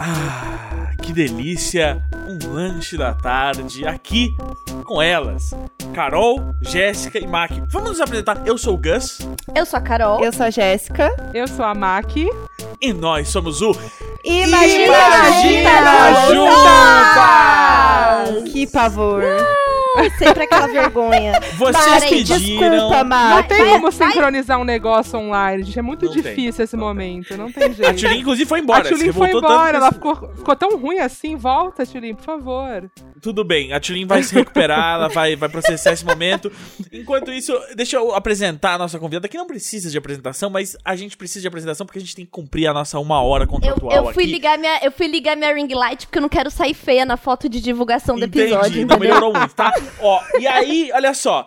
Ah, que delícia! Um lanche da tarde aqui com elas, Carol, Jéssica e Mac. Vamos nos apresentar. Eu sou o Gus Eu sou a Carol. Eu sou a Jéssica. Eu sou a Maki. e nós somos o Imagina, Imagina Juntas! Que pavor. Sempre aquela vergonha. Vocês Parem, pediram. Desculpa, Não Mari. tem vai- como vai- sincronizar um negócio online, gente. É muito Não tem. difícil esse momento. Não tem jeito. A Tulin, inclusive, foi embora. A Tulin foi embora, ela ficou, ficou tão ruim assim. Volta, Tulin, por favor. Tudo bem, a Tulin vai se recuperar, ela vai, vai processar esse momento. Enquanto isso, deixa eu apresentar a nossa convidada, que não precisa de apresentação, mas a gente precisa de apresentação porque a gente tem que cumprir a nossa uma hora Eu, contratual eu, fui aqui. ligar minha, eu fui ligar minha ring light porque eu não quero sair feia na foto de divulgação do Entendi, episódio, não entendeu? melhorou muito, tá? Ó, e aí, olha só.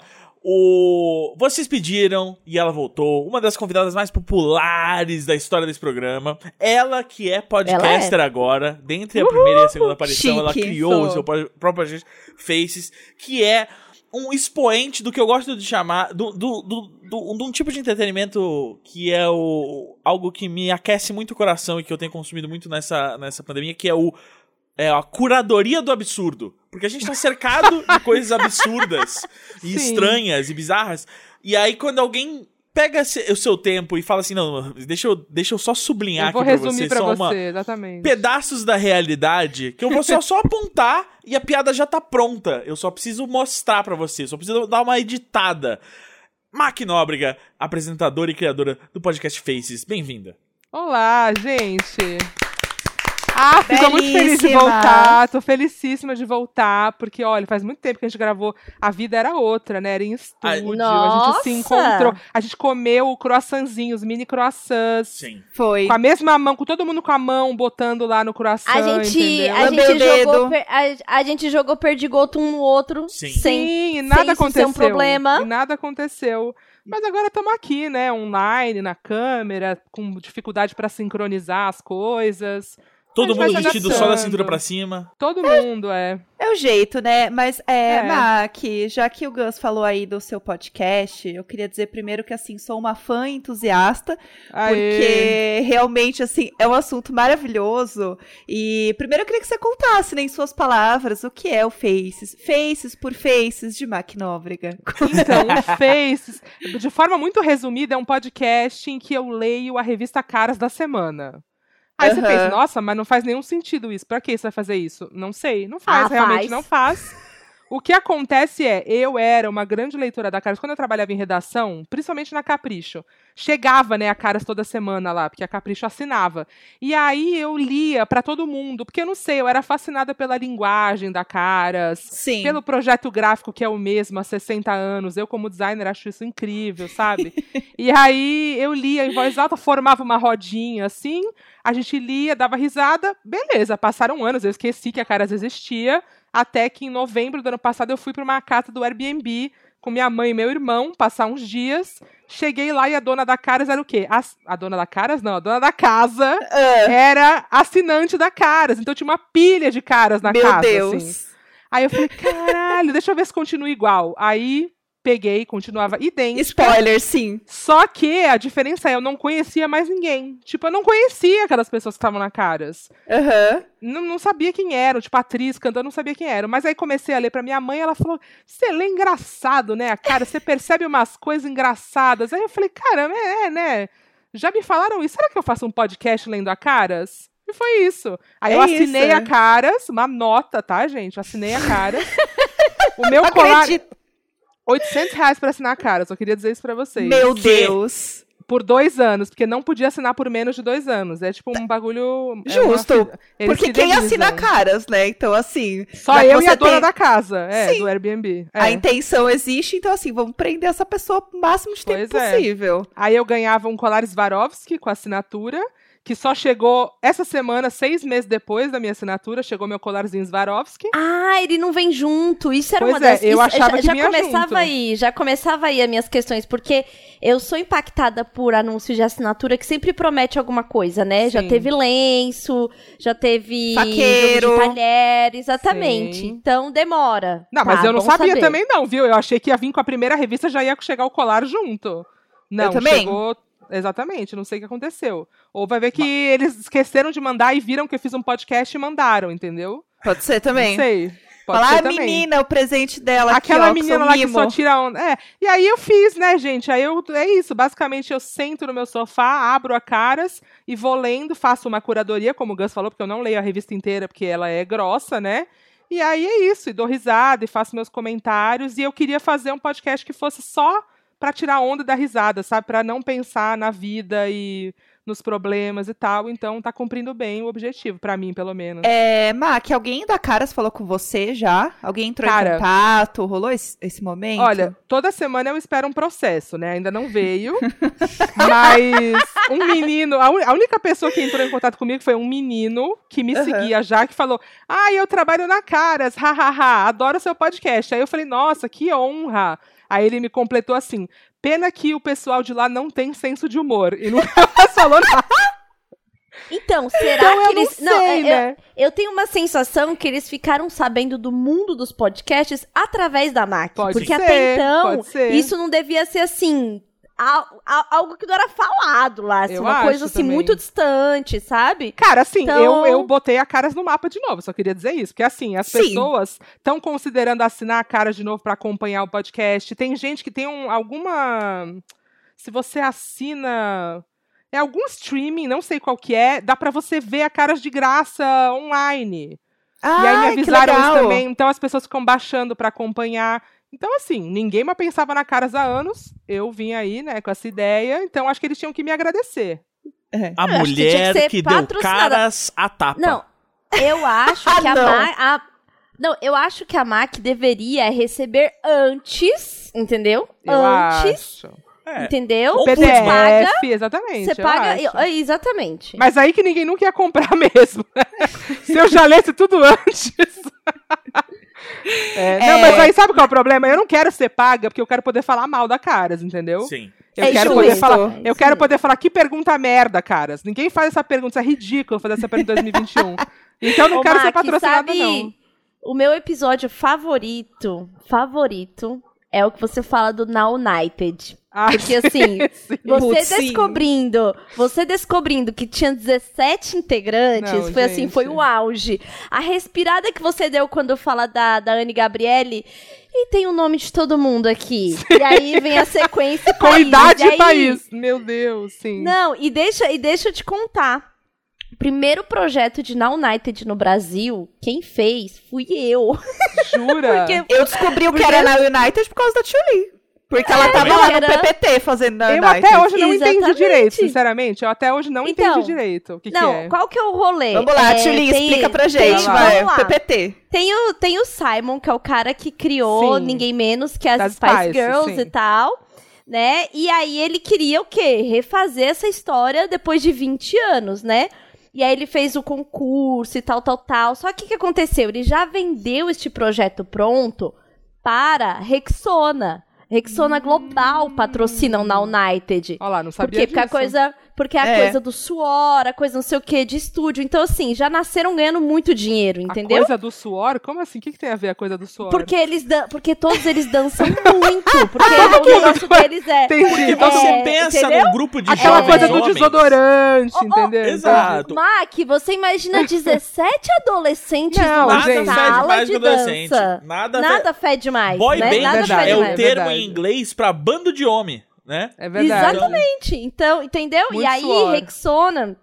O... Vocês pediram e ela voltou. Uma das convidadas mais populares da história desse programa. Ela que é podcaster agora, dentre a primeira e a segunda aparição, ela Chique, criou sou. o seu próprio podcast Faces, que é um expoente do que eu gosto de chamar, do, do, do, do- de um tipo de entretenimento que é o, algo que me aquece muito o coração e que eu tenho consumido muito nessa, nessa pandemia, que é o é a curadoria do absurdo. Porque a gente tá cercado de coisas absurdas e Sim. estranhas e bizarras. E aí, quando alguém pega o seu tempo e fala assim, não, deixa eu, deixa eu só sublinhar eu vou aqui pra resumir você, pra só você, uma, exatamente. pedaços da realidade que eu vou só, só apontar e a piada já tá pronta. Eu só preciso mostrar pra você, só preciso dar uma editada. Mac Nóbrega, apresentadora e criadora do podcast Faces, bem-vinda. Olá, gente. Ah, fico muito feliz de voltar. Tô felicíssima de voltar, porque, olha, faz muito tempo que a gente gravou. A vida era outra, né? Era em estúdio. A gente se Nossa! encontrou. A gente comeu croissantzinhos, mini croissants. Sim. Foi. Com a mesma mão, com todo mundo com a mão botando lá no croissant. A gente, entendeu? a Lambeu gente o jogou, per- a, a gente jogou perdigoto um no outro. Sim. Sem, Sim, e nada sem isso aconteceu. ser um problema. E nada aconteceu. Mas agora estamos aqui, né? Online, na câmera, com dificuldade pra sincronizar as coisas. Todo mundo vestido só da cintura pra cima. Todo mundo, é. É o jeito, né? Mas, é, É. Mac, já que o Gus falou aí do seu podcast, eu queria dizer primeiro que, assim, sou uma fã entusiasta, Aê. porque realmente, assim, é um assunto maravilhoso. E primeiro eu queria que você contasse, né, em suas palavras, o que é o Faces. Faces por Faces de Mac Nóbrega. Então, o Faces, de forma muito resumida, é um podcast em que eu leio a revista Caras da semana. Aí você Aham. pensa, nossa, mas não faz nenhum sentido isso. Pra que você vai fazer isso? Não sei, não faz, Ah, realmente faz. não faz. O que acontece é, eu era uma grande leitora da Caras. Quando eu trabalhava em redação, principalmente na Capricho, chegava, né, a Caras toda semana lá, porque a Capricho assinava. E aí eu lia pra todo mundo, porque eu não sei, eu era fascinada pela linguagem da Caras, Sim. pelo projeto gráfico que é o mesmo há 60 anos. Eu, como designer, acho isso incrível, sabe? e aí eu lia em voz alta, formava uma rodinha assim, a gente lia, dava risada, beleza, passaram anos, eu esqueci que a Caras existia, até que em novembro do ano passado eu fui para uma casa do Airbnb com minha mãe e meu irmão, passar uns dias. Cheguei lá e a dona da Caras era o quê? As- a dona da Caras? Não, a dona da casa Ah, era assinante da Caras. Então tinha uma pilha de caras na meu casa. Deus. assim. Aí eu falei, caralho, deixa eu ver se continua igual. Aí peguei, continuava idêntica. Spoiler, sim. Só que a diferença é, eu não conhecia mais ninguém. Tipo, eu não conhecia aquelas pessoas que estavam na Caras. Aham. Não, não sabia quem eram, tipo, atriz cantando, não sabia quem eram. Mas aí comecei a ler pra minha mãe, ela falou: você lê engraçado, né, a cara? Você percebe umas coisas engraçadas. Aí eu falei, caramba, é, é, né? Já me falaram isso. Será que eu faço um podcast lendo a caras? E foi isso. Aí É eu assinei isso. a caras, uma nota, tá, gente? Eu assinei a caras. o meu colar. Acredito. 800 reais pra assinar a caras. Eu queria dizer isso pra vocês. Meu? Deus. Por dois anos, porque não podia assinar por menos de dois anos. É tipo um bagulho. é uma Justo. fi- eles Porque quem assina caras, né? Então, assim. Só eu e a dona tem- da casa, é, Sim. do Airbnb. É. A intenção existe, então, assim, vamos prender essa pessoa o máximo de tempo Pois é. possível. Aí eu ganhava um colar Swarovski com assinatura, que só chegou essa semana, seis meses depois da minha assinatura, chegou meu colarzinho Swarovski. Ah, ele não vem junto. Isso era Pois uma é, das eu isso- achava já, que já vinha começava junto. aí, já começava aí as minhas questões, porque eu sou impactada por anúncios de assinatura que sempre promete alguma coisa, né? Já Sim. teve lenço, já teve Faqueiro. jogo de talher, exatamente. Sim. Então demora. Não, Tá, mas eu não sabia saber. também não, viu? Eu achei que ia vir com a primeira revista, já ia chegar o colar junto. Não, também. chegou... Exatamente, não sei o que aconteceu. Ou vai ver que eles esqueceram de mandar e viram que eu fiz um podcast e mandaram, entendeu? Pode ser também. Não sei. Pode Falar, ser ah, menina, o presente dela Aquela aqui, ó, menina que lá sou que só mimo. tira onda. É. E aí eu fiz, né, gente? Aí eu é isso. Basicamente, eu sento no meu sofá, abro a caras e vou lendo, faço uma curadoria, como o Gus falou, porque eu não leio a revista inteira, porque ela é grossa, né? E aí é isso, e dou risada e faço meus comentários. E eu queria fazer um podcast que fosse só pra tirar onda da risada, sabe? Pra não pensar na vida e nos problemas e tal. Então tá cumprindo bem o objetivo, pra mim, pelo menos. É, Mac, alguém da Caras falou com você já? Alguém entrou Cara. em contato? Rolou esse, esse momento? Olha, toda semana eu espero um processo, né? Ainda não veio. mas um menino, a, un- a única pessoa que entrou em contato comigo foi um menino que me Aham. seguia já, que falou: Ah, eu trabalho na Caras, hahaha, adoro seu podcast. Aí eu falei, nossa, que honra. Aí ele me completou assim: pena que o pessoal de lá não tem senso de humor. E nunca mais falou nada. Então, será Então que eu eles. sei, Não, é- eu- né? Eu tenho uma sensação que eles ficaram sabendo do mundo dos podcasts através da MAC. Pode porque ser, até então, isso não devia ser assim. Al- al- Algo que não era falado lá, assim, uma coisa assim também. muito distante, sabe? Cara, assim, Então- eu, eu botei a Caras no mapa de novo, só queria dizer isso. Porque, assim, as Sim. pessoas estão considerando assinar a Caras de novo pra acompanhar o podcast. Tem gente que tem um, alguma. Se você assina. É algum streaming, não sei qual que é, dá pra você ver a Caras de graça online. ah, e aí me avisaram isso legal. também, então as pessoas ficam baixando pra acompanhar. Então, assim, ninguém mais pensava na Caras há anos. Eu vim aí, né, com essa ideia. Então, acho que eles tinham que me agradecer. É. A Eu acho que que mulher deu caras a tapa. Não, eu acho Ah, que a não. MAC. a- Não, eu acho que a MAC deveria receber antes, entendeu? Eu antes, acho. É. entendeu? Ou Você PDF, paga, exatamente. você eu paga. acho. eu- exatamente. Mas aí que ninguém nunca ia comprar mesmo. né? Se eu já lesse tudo antes. É, Não, É. mas aí sabe qual é o problema? Eu não quero ser paga porque eu quero poder falar mal da Caras, entendeu? Sim. Eu É quero poder mesmo, falar. é Eu quero poder falar que pergunta merda, Caras. Ninguém faz essa pergunta, isso é ridículo fazer essa pergunta em 2021. Então eu não Ô, quero ser Mac, patrocinada, sabe, não. O meu episódio favorito, favorito, é o que você fala do Now United. Ah, Porque assim, sim. você Putz, sim. descobrindo, você descobrindo que tinha 17 integrantes, Não, foi assim, gente. foi o auge. A respirada que você deu quando fala da, da Anne Gabriele, e tem o nome de todo mundo aqui. E aí vem a sequência Com país, idade aí- país. Meu Deus, sim. Não, e deixa, e deixa eu te contar. O primeiro projeto de Now United no Brasil, quem fez fui eu. Jura? Porque Eu descobri o que era na United por causa da Tchuli. Porque ela tava lá no PPT fazendo na Eu até hoje não entendi Exatamente. direito, sinceramente. Eu até hoje não Então, entendi direito. O que, Não, que é? qual que é o rolê? Vamos lá, É, Tchuli, tem- explica pra tem- gente, Vai lá. vai. Vamos lá. PPT. Tem o, tem o Simon, que é o cara que criou Sim. ninguém menos que as Spice, Spice, Girls sim. e tal, né? E aí ele queria o quê? Refazer essa história depois de 20 anos, né? E aí ele fez o concurso e tal, tal, tal. Só que o que aconteceu? Ele já vendeu este projeto pronto para Rexona. Rexona Global patrocina o Now United. Olha lá, não Por sabia quê? Porque a coisa, porque a É. coisa do suor, a coisa não sei o que de estúdio. Então assim, já nasceram ganhando muito dinheiro, entendeu? A coisa do suor? Como assim? O que, que tem a ver a coisa do suor? Porque eles dan porque todos eles dançam muito, porque o negócio deles é Entendi. Porque você É, pensa entendeu? num grupo de Aquela jovens coisa do homens. desodorante, Oh, oh, entendeu? Exato. Mac, você imagina 17 adolescentes Não, numa Nada gente. fede sala mais de dança. Nada, Nada fede mais. Boy né? band fede é o termo verdade. em inglês pra bando de homem, né? É verdade. Exatamente. Então, entendeu? Muito e aí, suor. Rexona.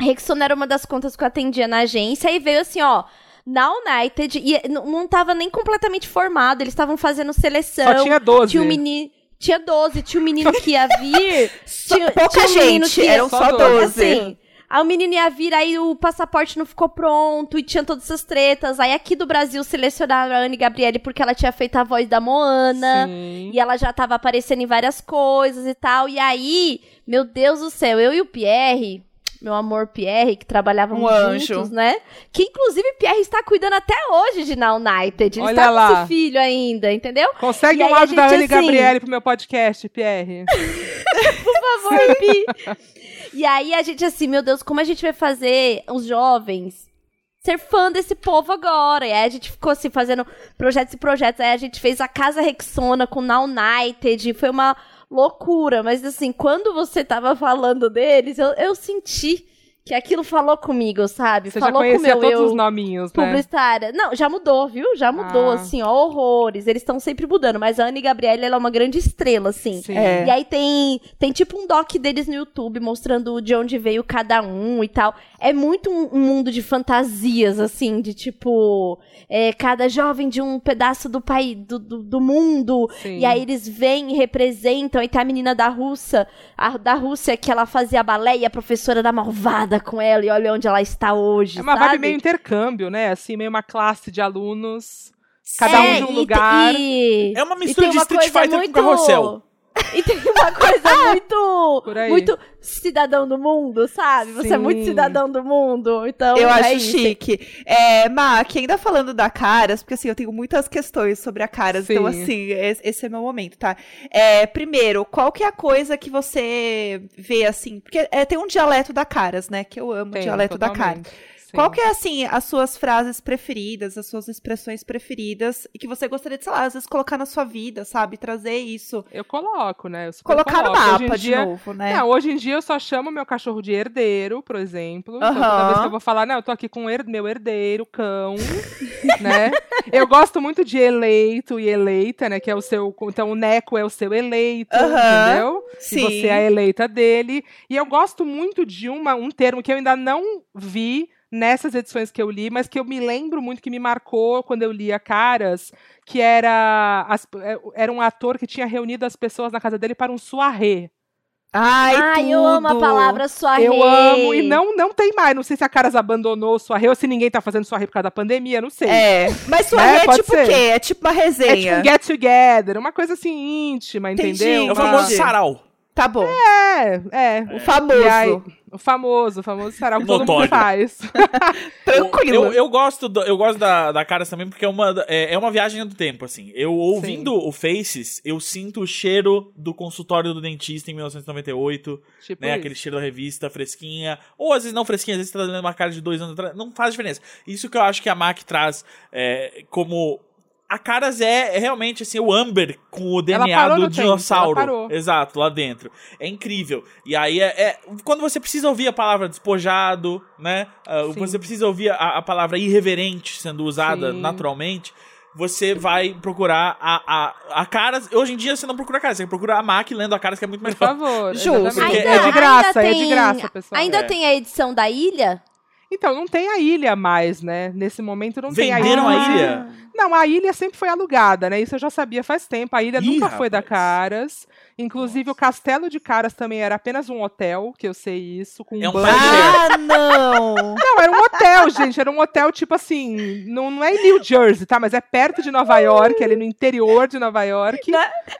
Rexona era uma das contas que eu atendia na agência e veio assim, ó. Na United, e não tava nem completamente formado, eles estavam fazendo seleção. Só tinha 12. Tinha um menino. Tinha 12, tinha um menino que ia vir. Só- tinha, pouca tinha um menino gente, que ia- eram só só 12. 12. Assim, aí o menino ia vir, aí o passaporte não ficou pronto, e tinha todas essas tretas. Aí aqui do Brasil selecionaram a Anne Gabriele porque ela tinha feito a voz da Moana. Sim. E ela já tava aparecendo em várias coisas e tal. E aí, meu Deus do céu, eu e o Pierre, meu amor Pierre, que trabalhávamos Um juntos, anjo. né? Que inclusive Pierre está cuidando até hoje de Now United. Ele Olha está lá. com esse filho ainda, entendeu? Consegue E um áudio da Anne assim- Gabriele pro meu podcast, Pierre. Por favor, Pi. E aí a gente assim, meu Deus, como a gente vai fazer os jovens ser fã desse povo agora? E aí a gente ficou assim, fazendo projetos e projetos. Aí a gente fez a Casa Rexona com Now United. Foi uma loucura. Mas assim, quando você tava falando deles, eu, eu senti que aquilo falou comigo, sabe? Você já falou com o conhecia meu todos eu os nominhos, né? publicitária. Não, já mudou, viu? Já mudou, Ah. assim, ó, horrores. Eles estão sempre mudando, mas a Anne Gabriele, ela é uma grande estrela, assim. Sim. É. E aí tem, tem tipo um doc deles no YouTube mostrando de onde veio cada um e tal. É muito um, um mundo de fantasias, assim, de tipo, é, cada jovem de um pedaço do país, do, do, do mundo. Sim. E aí eles vêm e representam. E tem a menina da Rússia, a, da Rússia que ela fazia balé e a professora da malvada com ela. E olha onde ela está hoje. É uma sabe? vibe meio intercâmbio, né? Assim, meio uma classe de alunos, cada É, um de um e- lugar. e- É uma mistura de uma Street Fighter com carrossel. E tem uma coisa muito. Por aí. Muito cidadão do mundo, sabe? Você é muito Sim. cidadão do mundo. Então, Eu é acho isso. chique. É, Mac, ainda falando da Caras, porque assim, eu tenho muitas questões sobre a Caras, então Sim. assim, es- esse é meu momento, tá? É, primeiro, qual que é a coisa que você vê assim? Porque é, tem um dialeto da Caras, né? Que eu amo o Tem, dialeto da Caras. Qual que é, assim, as suas frases preferidas, as suas expressões preferidas, e que você gostaria de, sei lá, às vezes colocar na sua vida, sabe? Trazer isso. Eu coloco, né? Eu Colocar no coloco. Em mapa de dia- novo, né? Não, hoje em dia eu só chamo meu cachorro de herdeiro, por exemplo. Então, toda vez que eu vou falar, não, eu tô aqui com her- meu herdeiro, cão, né? Eu gosto muito de eleito e eleita, né? Que é o seu. Então, o Neco é o seu eleito, entendeu? Sim. E você é a eleita dele. E eu gosto muito de uma, um termo que eu ainda não vi nessas edições que eu li, mas que eu me lembro muito que me marcou quando eu lia Caras, que era, as- é, era um ator que tinha reunido as pessoas na casa dele para um soirée. Ai, Ai, eu amo a palavra soirée. Eu amo, e não, não tem mais. Não sei se a Caras abandonou o soirée ou se ninguém tá fazendo soirée por causa da pandemia, não sei. É, mas sua Né? é Pode tipo o quê? É tipo uma É tipo resenha. um get together, uma coisa assim íntima, Entendi. entendeu? É o Uma- famoso sarau. Tá bom. É, é. O famoso. Aí, o famoso, o famoso sarau que todo mundo Notório. faz. Tranquilo. Eu, eu gosto, do- eu gosto da, da Caras também porque é uma, é, é uma viagem do tempo, assim. Eu ouvindo o Faces, eu sinto o cheiro do consultório do dentista em 1998, tipo né? isso. Aquele cheiro da revista fresquinha. Ou às vezes não fresquinha, às vezes você tá lendo uma cara de dois anos atrás. Não faz diferença. Isso que eu acho que a MAC traz é, como. A Caras é, é realmente assim, o Amber com o DNA parou do no tempo, dinossauro. ela parou. Exato, lá dentro. É incrível. E aí é, é- Quando você precisa ouvir a palavra despojado, né? ah, Sim. você precisa ouvir a, a palavra irreverente sendo usada Sim. naturalmente. Você vai procurar a, a, a Caras. Hoje em dia você não procura a Caras, você procura a MAC lendo a Caras, que é muito Por melhor. favor. Justo. Porque é de ainda- graça, ainda é de tem- graça, pessoal. Ainda É. tem a edição da ilha? Então, não tem a ilha mais, né? Nesse momento não tem a ilha. Venderam a ilha? Não, a ilha sempre foi alugada, né? Isso eu já sabia faz tempo. A ilha Ih, nunca foi da rapaz. Caras. Inclusive, o Castelo de Caras também era apenas um hotel, que eu sei isso, com É um banho. Ah, não! Não, era um hotel, gente. Era um hotel, tipo assim, não, não é em New Jersey, tá? Mas é perto de Nova York, ali no interior de Nova York.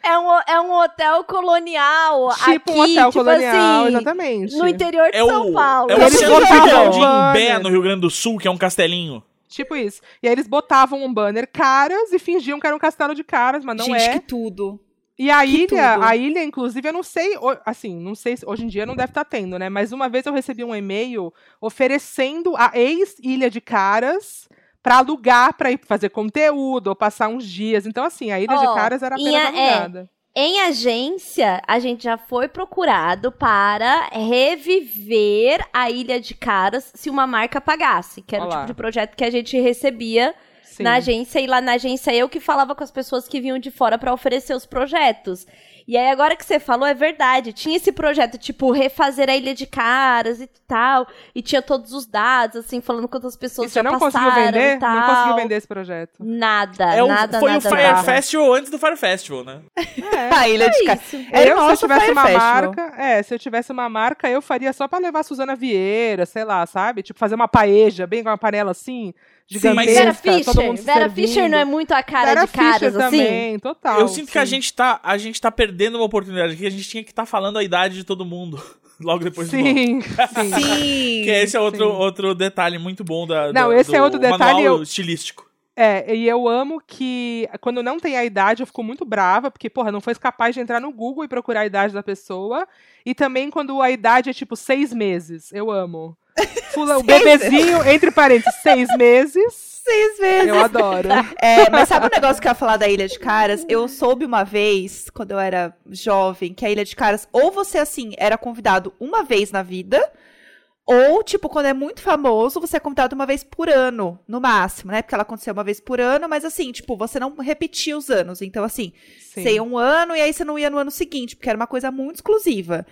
É um, é um hotel colonial. Tipo um aqui, hotel tipo colonial, assim, examente. No interior de É São o, Paulo. é o Eles de. Imbé, no Rio Grande do Sul, que é um castelinho. Tipo isso. E aí eles botavam um banner caras e fingiam que era um castelo de caras, mas não Gente, é. que tudo. E a que ilha, tudo. a ilha, inclusive, eu não sei, assim, não sei, se- hoje em dia não deve estar tendo, né? Mas uma vez eu recebi um e-mail oferecendo a ex-ilha de Caras pra alugar pra ir fazer conteúdo ou passar uns dias. Então, assim, a ilha Ó, de Caras era apenas e a- é, alugada. Em agência, a gente já foi procurado para reviver a Ilha de Caras se uma marca pagasse, que era o Olá. tipo de projeto que a gente recebia Sim. na agência e lá na agência eu que falava com as pessoas que vinham de fora para oferecer os projetos. E aí agora que você falou é verdade, tinha esse projeto tipo refazer a Ilha de Caras e tal, e tinha todos os dados assim falando quantas E pessoas você já não passaram conseguiu vender? e tal. Não conseguiu vender esse projeto. Nada, É o- nada, foi nada. o Fire nada. Festival antes do Fire Festival, né? A ilha de Caras. É eu, se eu tivesse Fire uma Festival. marca, é, se eu tivesse uma marca, eu faria só pra levar a Suzana Vieira, sei lá, sabe? Tipo, fazer uma paeja, bem com uma panela assim, Sim, mas- Vera gigantesca, todo Fischer, mundo se Vera. Fischer não é muito a cara Vera de caras Fischer assim? também, total. eu sinto que a sim. gente, tá, a gente tá perdendo uma oportunidade aqui, a gente tinha que estar falando a idade de todo mundo. logo depois do nome. Sim, sim. Sim. Que esse é outro, Sim. outro detalhe muito bom da, Não, da- esse do é outro detalhe, manual eu- estilístico. É, e eu amo que quando não tem a idade, eu fico muito brava, porque, porra, não foi capaz de entrar no Google e procurar a idade da pessoa. E também quando a idade é tipo seis meses. Eu amo. Fula, o bebezinho, entre parênteses, seis meses. Seis vezes. Eu adoro. É, mas sabe um negócio que eu ia falar da Ilha de Caras? Eu soube uma vez, quando eu era jovem, que a Ilha de Caras, ou você, assim, era convidado uma vez na vida, ou, tipo, quando é muito famoso, você é convidado uma vez por ano, no máximo, né? Porque ela aconteceu uma vez por ano, mas assim, tipo, você não repetia os anos. Então, assim, Sim. você ia um ano e aí você não ia no ano seguinte, porque era uma coisa muito exclusiva.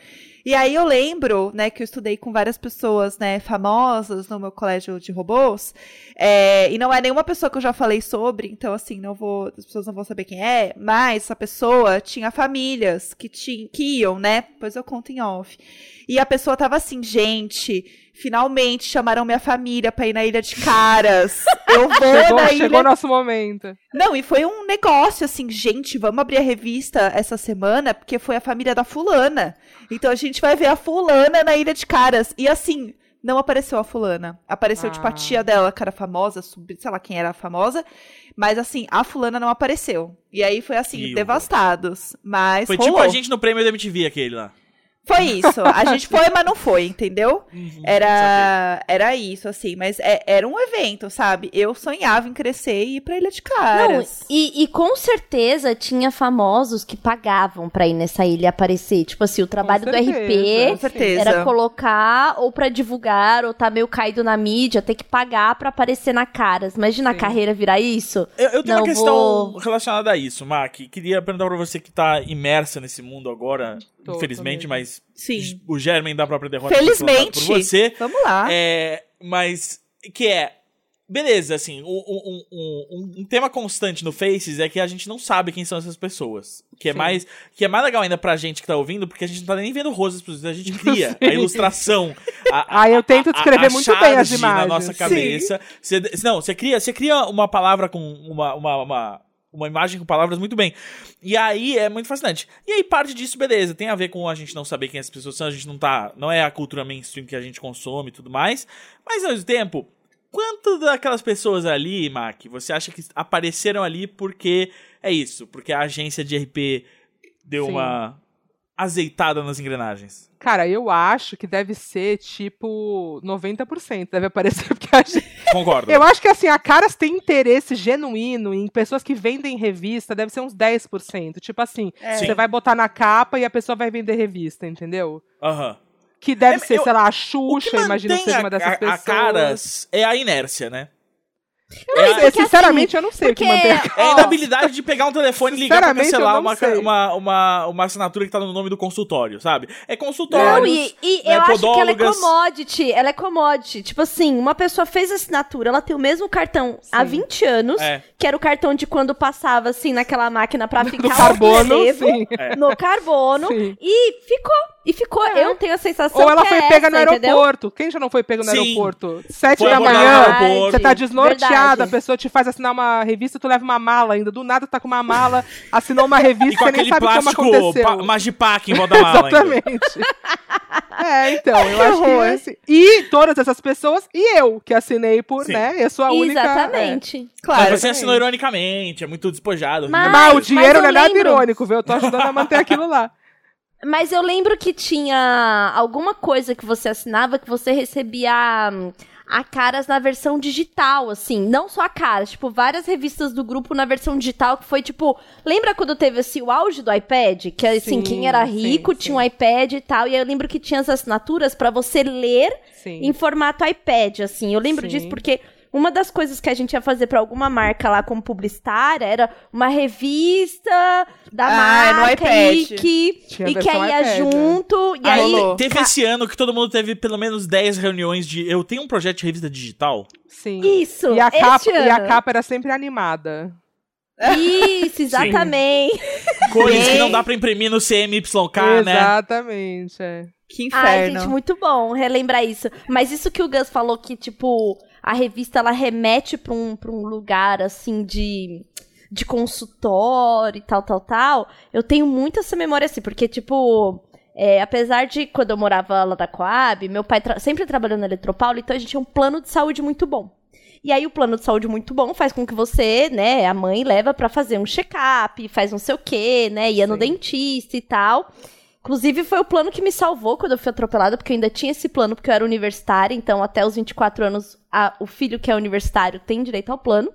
E aí eu lembro, né, que eu estudei com várias pessoas, né, famosas no meu colégio de robôs, é, e não é nenhuma pessoa que eu já falei sobre, então assim, não vou, as pessoas não vão saber quem é, mas essa pessoa tinha famílias que, tinham, que iam, né, depois eu conto em off. E a pessoa tava assim, gente, finalmente chamaram minha família pra ir na Ilha de Caras. Eu vou Chegou, na chegou Ilha o nosso momento. não, e foi um negócio assim, gente, vamos abrir a revista essa semana, porque foi a família da fulana. Então a gente vai ver a fulana na Ilha de Caras. E assim, não apareceu a fulana. Apareceu, tipo, a Ah. tia dela, que era famosa, sub- sei lá quem era a famosa. Mas assim, a fulana não apareceu. E aí foi assim, devastados. Mas Foi rolou. tipo a gente no prêmio da MTV, aquele lá. Foi isso. A gente foi, mas não foi, entendeu? Uhum. Era, era isso, assim. Mas é- era um evento, sabe? Eu sonhava em crescer e ir pra Ilha de Não, Caras. e, e com certeza tinha famosos que pagavam pra ir nessa ilha aparecer. Tipo assim, o trabalho do certeza, RP Com certeza. era colocar ou pra divulgar ou tá meio caído na mídia, ter que pagar pra aparecer na caras. Imagina a Sim. carreira virar isso. Eu, eu tenho Não, uma questão vou- relacionada a isso, Mac. Queria perguntar pra você que tá imersa nesse mundo agora, Tô, infelizmente, tô mas Sim. o germen da própria derrota Felizmente. por você. Vamos lá. É, mas que é. Beleza, assim, um, um- um- um- tema constante no Faces é que a gente não sabe quem são essas pessoas. Que é, Sim. mais, que é mais legal ainda pra gente que tá ouvindo, porque a gente não tá nem vendo rosas, a gente cria a ilustração. A, Ah, eu tento a- descrever a muito bem as imagens. na nossa cabeça. Você, não, você cria, você cria uma palavra com uma, uma, uma, uma imagem com palavras muito bem. E aí é muito fascinante. E aí parte disso, beleza, tem a ver com a gente não saber quem as pessoas são, a gente não tá, não é a cultura mainstream que a gente consome e tudo mais, mas ao mesmo tempo, quanto daquelas pessoas ali, Mac, você acha que apareceram ali porque é isso, porque a agência de RP deu Sim. uma azeitada nas engrenagens? Cara, eu acho que deve ser tipo 90%. Deve aparecer porque a gente... Concordo. Eu acho que assim, a Caras tem interesse genuíno em pessoas que vendem revista, deve ser uns 10%. Tipo assim, É. Sim. você vai botar na capa e a pessoa vai vender revista, entendeu? Aham. Que deve É, ser, eu- sei lá, a Xuxa, imagina que seja uma dessas a, pessoas. a caras é a inércia, né? Não É a- sei, sinceramente, eu não sei o que porque- a É a inabilidade de pegar um telefone e ligar pra cancelar não uma, uma, uma, uma assinatura que tá no nome do consultório, sabe? É Não, consultório. e, e né, eu acho que ela é commodity. Ela é commodity. Tipo assim, uma pessoa fez assinatura, ela tem o mesmo cartão há Sim. 20 anos, É. que era o cartão de quando passava assim naquela máquina pra ficar do carbono, sim. no carbono. Sim. E ficou. E ficou. Eu tenho a sensação Ou ela que foi é pega no essa, entendeu? aeroporto. Quem já não foi pego no Sim. aeroporto? Sete Foi da no manhã. Você tá desnorteada, Verdade. a pessoa te faz assinar uma revista, tu leva uma mala ainda. Do nada tá com uma mala, assinou uma revista, E com você nem aquele sabe como plástico aconteceu. pa Magipack em volta da mala. ainda. Exatamente. é, então, eu acho que horror. assim, E todas essas pessoas, e eu, que assinei por, Sim. né? Eu sou a única. é. Exatamente. Claro. Mas você assinou ironicamente, é muito despojado. Mas- Mas, o dinheiro não é nada lembro. irônico, viu? Eu tô ajudando a manter aquilo lá. Mas eu lembro que tinha alguma coisa que você assinava que você recebia hum, a Caras na versão digital, assim. Não só a Caras, tipo, várias revistas do grupo na versão digital, que foi tipo. Lembra quando teve assim, o auge do iPad? Que assim, Sim, quem era sim, rico tinha um iPad e tal. E eu lembro que tinha as assinaturas pra você ler Sim. em formato iPad, assim. Eu lembro Sim. disso porque uma das coisas que a gente ia fazer pra alguma marca lá como publicitária era uma revista da Ah, é no marca e que, Tinha e que aí ia iPad, junto. E Aí aí. rolou. teve esse ano que todo mundo teve pelo menos 10 reuniões de. Eu tenho um projeto de revista digital. Sim. Isso, E a, este capa, e a ano. capa era sempre animada. Isso, exatamente. Cores que não dá pra imprimir no CMYK, né? Exatamente, é. Que Ai, inferno. gente, muito bom relembrar isso. Mas isso que o Gus falou que, tipo, a revista ela remete pra um, pra um lugar assim de. De consultório e tal, tal, tal. Eu tenho muito essa memória assim, porque, tipo, É, apesar de quando eu morava lá da Coab, meu pai tra sempre trabalhou na Eletropaulo, então a gente tinha um plano de saúde muito bom. E aí o plano de saúde muito bom faz com que você, né, a mãe leva pra fazer um check-up, faz não sei o quê, né, ia no Sim. dentista e tal. Inclusive foi o plano que me salvou quando eu fui atropelada, porque eu ainda tinha esse plano porque eu era universitária, então até os 24 anos a- o filho que é universitário tem direito ao plano.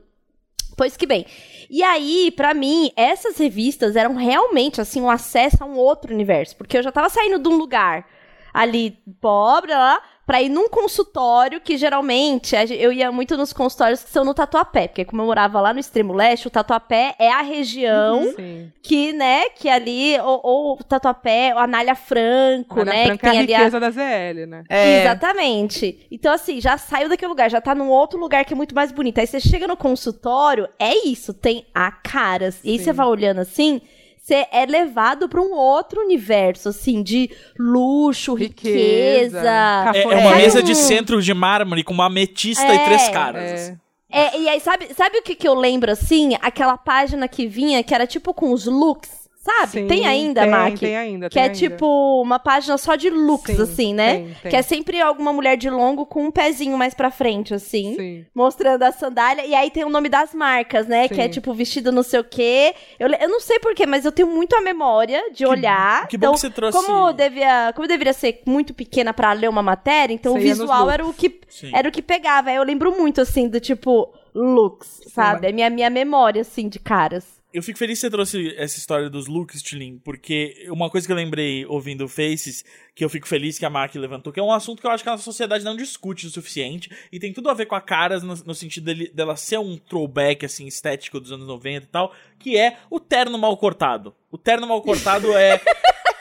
Pois que bem. E aí, pra mim, essas revistas eram realmente, assim, um acesso a um outro universo. Porque eu já tava saindo de um lugar ali pobre, lá, pra ir num consultório que geralmente a eu ia muito nos consultórios que são no Tatuapé. Porque como eu morava lá no extremo leste, o Tatuapé é a região Sim. que, né, que ali, ou, ou o Tatuapé, ou a Anália Franco, Ana né, Franca que é a tem ali a riqueza da ZL, né? É. Exatamente. Então, assim, já saiu daquele lugar, já tá num outro lugar que é muito mais bonito. Aí você chega no consultório, é isso, tem a caras. E aí Sim. você vai olhando assim, você é levado pra um outro universo, assim, de luxo, riqueza. É, é Cafona- uma mesa de centro de mármore com uma ametista É. e três caras. É. assim. É, e aí, sabe, sabe o que, que eu lembro, assim? Aquela página que vinha, que era tipo com os looks, sabe? Sim, tem ainda, tem, Mac? Tem ainda, Que tem é ainda. tipo uma página só de looks, Sim, assim, né? tem, tem. Que é sempre alguma mulher de longo com um pezinho mais pra frente, assim. Sim. mostrando a sandália. E aí tem o nome das marcas, né? Sim. Que é tipo vestido não sei o quê. Eu, eu não sei porquê, mas eu tenho muito a memória de olhar. Que bom então, que você trouxe. como, devia, como eu deveria ser muito pequena pra ler uma matéria, então Você o visual era o que Sim. era o que pegava. Aí Eu lembro muito assim do tipo looks, sabe? É minha minha memória assim de caras. Eu fico feliz que você trouxe essa história dos looks, Tilin, porque uma coisa que eu lembrei ouvindo o Faces, que eu fico feliz que a Mark levantou, que é um assunto que eu acho que a sociedade não discute o suficiente, e tem tudo a ver com a Caras, no, no sentido dele- dela ser um throwback, assim, estético dos anos 90 e tal, que é o terno mal cortado. O terno mal cortado é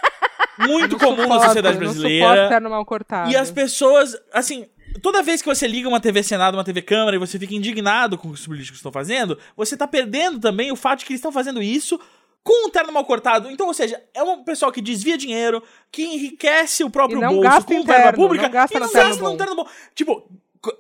muito Não comum na suporto, sociedade Não suporto brasileira. terno mal cortado. E as pessoas, assim, toda vez que você liga uma TV Senado, uma TV Câmara e você fica indignado com o que os políticos estão fazendo, você tá perdendo também o fato de que eles estão fazendo isso com um terno mal cortado. Então, ou seja, é um pessoal que desvia dinheiro, que enriquece o próprio bolso gasta com verba terno, pública não gasta e no não terno gasta num terno bom. Tipo,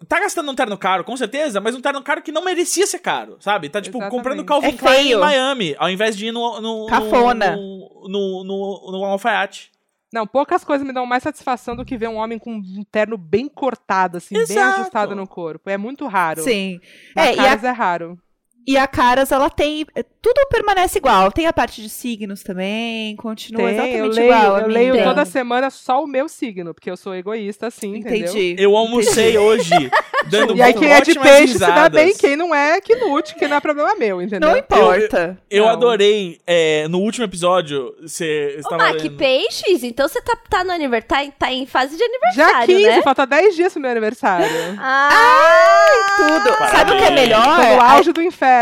tá gastando num terno caro, com certeza, mas um terno caro que não merecia ser caro, sabe? Tá, tipo, Exatamente. comprando Calvin É Klein em. Miami, ao invés de ir no... no Cafona. No, no, no, no alfaiate. Não, poucas coisas me dão mais satisfação do que ver um homem com um terno bem cortado, assim, bem Exato. ajustado no corpo. É muito raro. Sim. Na É, e a, é raro. E a Caras, ela tem. Tudo permanece igual. Tem a parte de signos também, continua Tem, exatamente eu leio, igual. eu leio toda semana só o meu signo, porque eu sou egoísta, assim, entendeu? Entendi. Eu almocei hoje, dando E aí quem é de peixe se dá bem, quem não é, que lute, que não é problema meu, entendeu? Não importa. Eu Não. adorei, é, no último episódio, você estava Mac, lendo... peixes? Então você tá, tá no aniversário, tá, em- tá em fase de Já aniversário, 15, né? falta 10 dias pro meu aniversário. Ah, Tudo. Parabéns. Sabe o que é melhor? Tô no A- auge do inferno.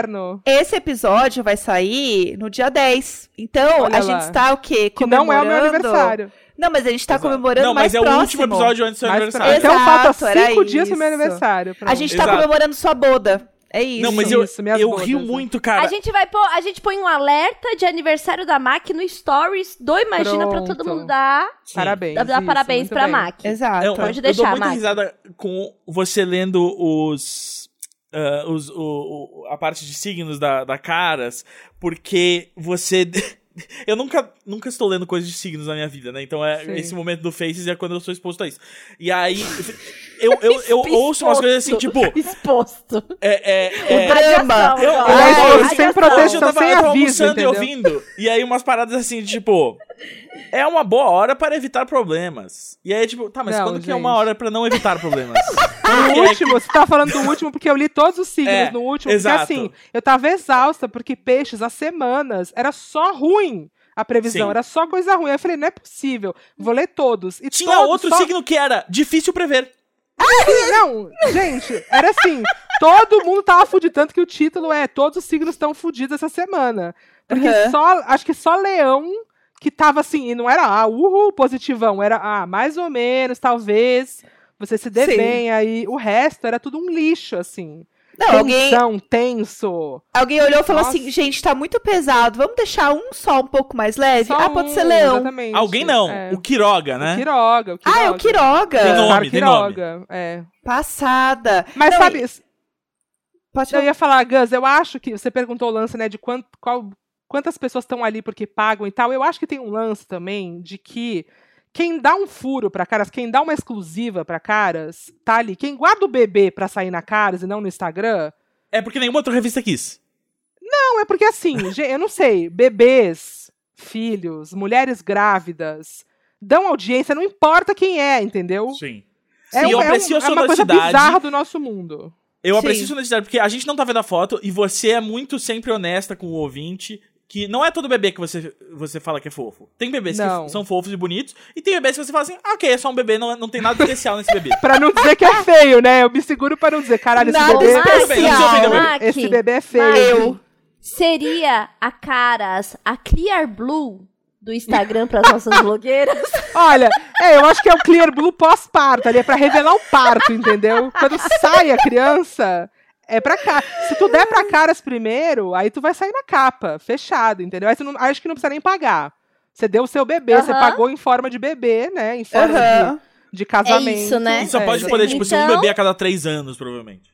Esse episódio vai sair no dia 10. Então, Olha a lá. gente está o quê? Que não é o Comemorando. meu aniversário. Não, mas a gente tá Exato. comemorando Não, mais mas é o próximo. último episódio antes do seu aniversário. Então Exato, falta era 5 dias pro meu aniversário. A pronto. gente tá Exato. comemorando sua boda. É isso. Não, mas eu, Isso, minhas eu bodas, rio né? muito, cara. a gente vai pôr, a gente põe um alerta de aniversário da Mac no Stories do Imagina pra todo mundo dar, Sim. Parabéns. dar, isso, parabéns pra bem. Mac. Exato. Eu, Pode eu deixar, dou muita Mac. risada com você lendo os... ah, os o, o- a parte de signos da, da Caras, porque você... Eu nunca, nunca estou lendo coisas de signos na minha vida, né? Então é Sim. esse momento do Faces é quando eu sou exposto a isso. E aí, eu, eu, eu ouço umas coisas assim, tipo... Exposto. É, é, é, drama. Eu- eu- Ele é eu- eu- sem proteção, eu tava, sem eu tava aviso, almoçando e ouvindo. E aí umas paradas assim, tipo. É uma boa hora para evitar problemas. E aí, tipo, tá, mas Não, quando que é uma gente. hora pra não evitar problemas? O último, você tá falando do último porque eu li todos os signos É, no último. exato. Porque assim, eu tava exausta porque peixes, há semanas, era só ruim a previsão, Sim. era só coisa ruim. Aí eu falei, não é possível, vou ler todos. E Tinha todos outro só... signo que era difícil prever. Não, gente, era assim, todo mundo tava fudido, tanto que o título é Todos os signos estão fudidos essa semana. Porque Uhum. só, acho que só Leão que tava assim, e não era, ah, uhul, positivão, era, ah, mais ou menos, talvez, você se dê Sim. bem aí. O resto era tudo um lixo, assim. Não, alguém, Tensão, tenso. alguém olhou e falou Nossa. assim, gente, tá muito pesado, vamos deixar um só um pouco mais leve? Só ah, pode um, ser leão. Exatamente. Alguém não. É. O Quiroga, né? O Quiroga, o Quiroga. Ah, é o Quiroga. Tem nome, Claro, tem nome. Quiroga, é. Passada. Mas Não, sabe, Pode Eu ia falar, Gus, eu acho que você perguntou o lance, né, de quant, qual, quantas pessoas estão ali porque pagam e tal. Eu acho que tem um lance também de que quem dá um furo pra caras, quem dá uma exclusiva pra caras, tá ali. Quem guarda o bebê pra sair na caras e não no Instagram, É porque nenhuma outra revista quis. não, é porque assim, eu não sei, bebês, filhos, mulheres grávidas, dão audiência, não importa quem é, entendeu? Sim. É, Sim, eu um- é, um- aprecio a é sua uma coisa bizarra do nosso mundo. Eu Sim. aprecio sua honestidade, porque a gente não tá vendo a foto e você é muito sempre honesta com o ouvinte. Que não é todo bebê que você, você fala que é fofo. Tem bebês Não. que são fofos e bonitos, e tem bebês que você fala assim, ah, ok, é só um bebê, não, não tem nada especial nesse bebê. Pra não dizer que é feio, né? Eu me seguro pra não dizer, caralho, esse Nada bebê, especial. Tudo bem, não bebê. Esse bebê é feio. Eu. Seria a Caras, a Clear Blue do Instagram pras nossas blogueiras? Olha, é, eu acho que é o Clear Blue pós-parto, ali é pra revelar o parto, entendeu? Quando sai a criança, é pra cá. Se tu der pra caras primeiro, aí tu vai sair na capa, fechado, entendeu? Aí tu não, acho que não precisa nem pagar. Você deu o seu bebê, você Aham. pagou em forma de bebê, né? Em forma Aham. de, de casamento. isso, né? E só É, pode poder, tipo, ser um Então- bebê a cada três anos, provavelmente.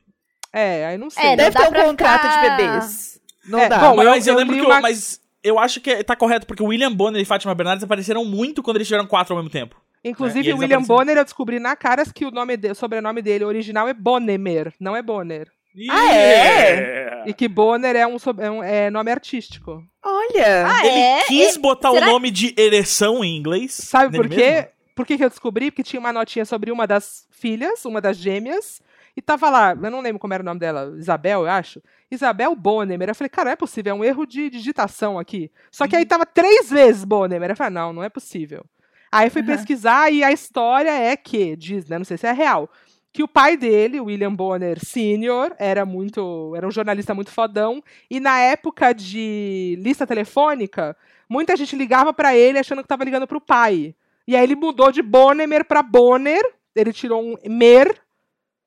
É, aí não sei. É, não Deve dá ter um contrato ficar- de bebês. Não É, dá. bom, mas, eu- mas eu, eu lembro que. uma- eu- Mas eu acho que tá correto, porque o William Bonner e Fátima Bernardes apareceram muito quando eles tiveram quatro ao mesmo tempo. É, Inclusive, o William apareceram. Bonner, eu descobri na caras que o, nome de, o sobrenome dele original é Bonnemer, não é Bonner. Ah, é? E que Bonner é um, é um- é nome artístico. Olha. Ah, Ele é? quis botar será o nome de ereção em inglês. Sabe por quê? mesmo? Por que, que eu descobri? Porque tinha uma notinha sobre uma das filhas, uma das gêmeas, e tava lá, eu não lembro como era o nome dela, Isabel, eu acho. Isabel Bonnemer. Eu falei, cara, não é possível, é um erro de digitação aqui. Só que aí tava três vezes Bonnemer. Eu falei, não, não é possível. Aí eu fui Aham. pesquisar e a história é que, diz, né, não sei se é real, que o pai dele, William Bonner Sr., era muito, era um jornalista muito fodão, e na época de lista telefônica, muita gente ligava pra ele achando que tava ligando pro pai. E aí ele mudou de Bonnemer pra Bonner, ele tirou um mer,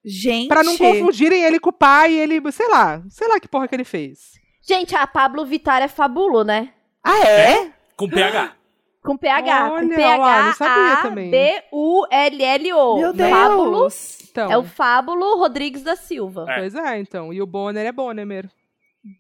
Gente. pra não confundirem ele com o pai, e ele, sei lá, sei lá que porra que ele fez. Gente, a Pablo Vittar é fabulo, né? Ah, é? Com PH. Com PH. Olha, com ó, não sabia também. P-H-A-B-U-L-L-O. Meu Deus. Fábulo Então, é o Fábulo Rodrigues da Silva. É. pois é, então. E o Bonner é Bonnemer.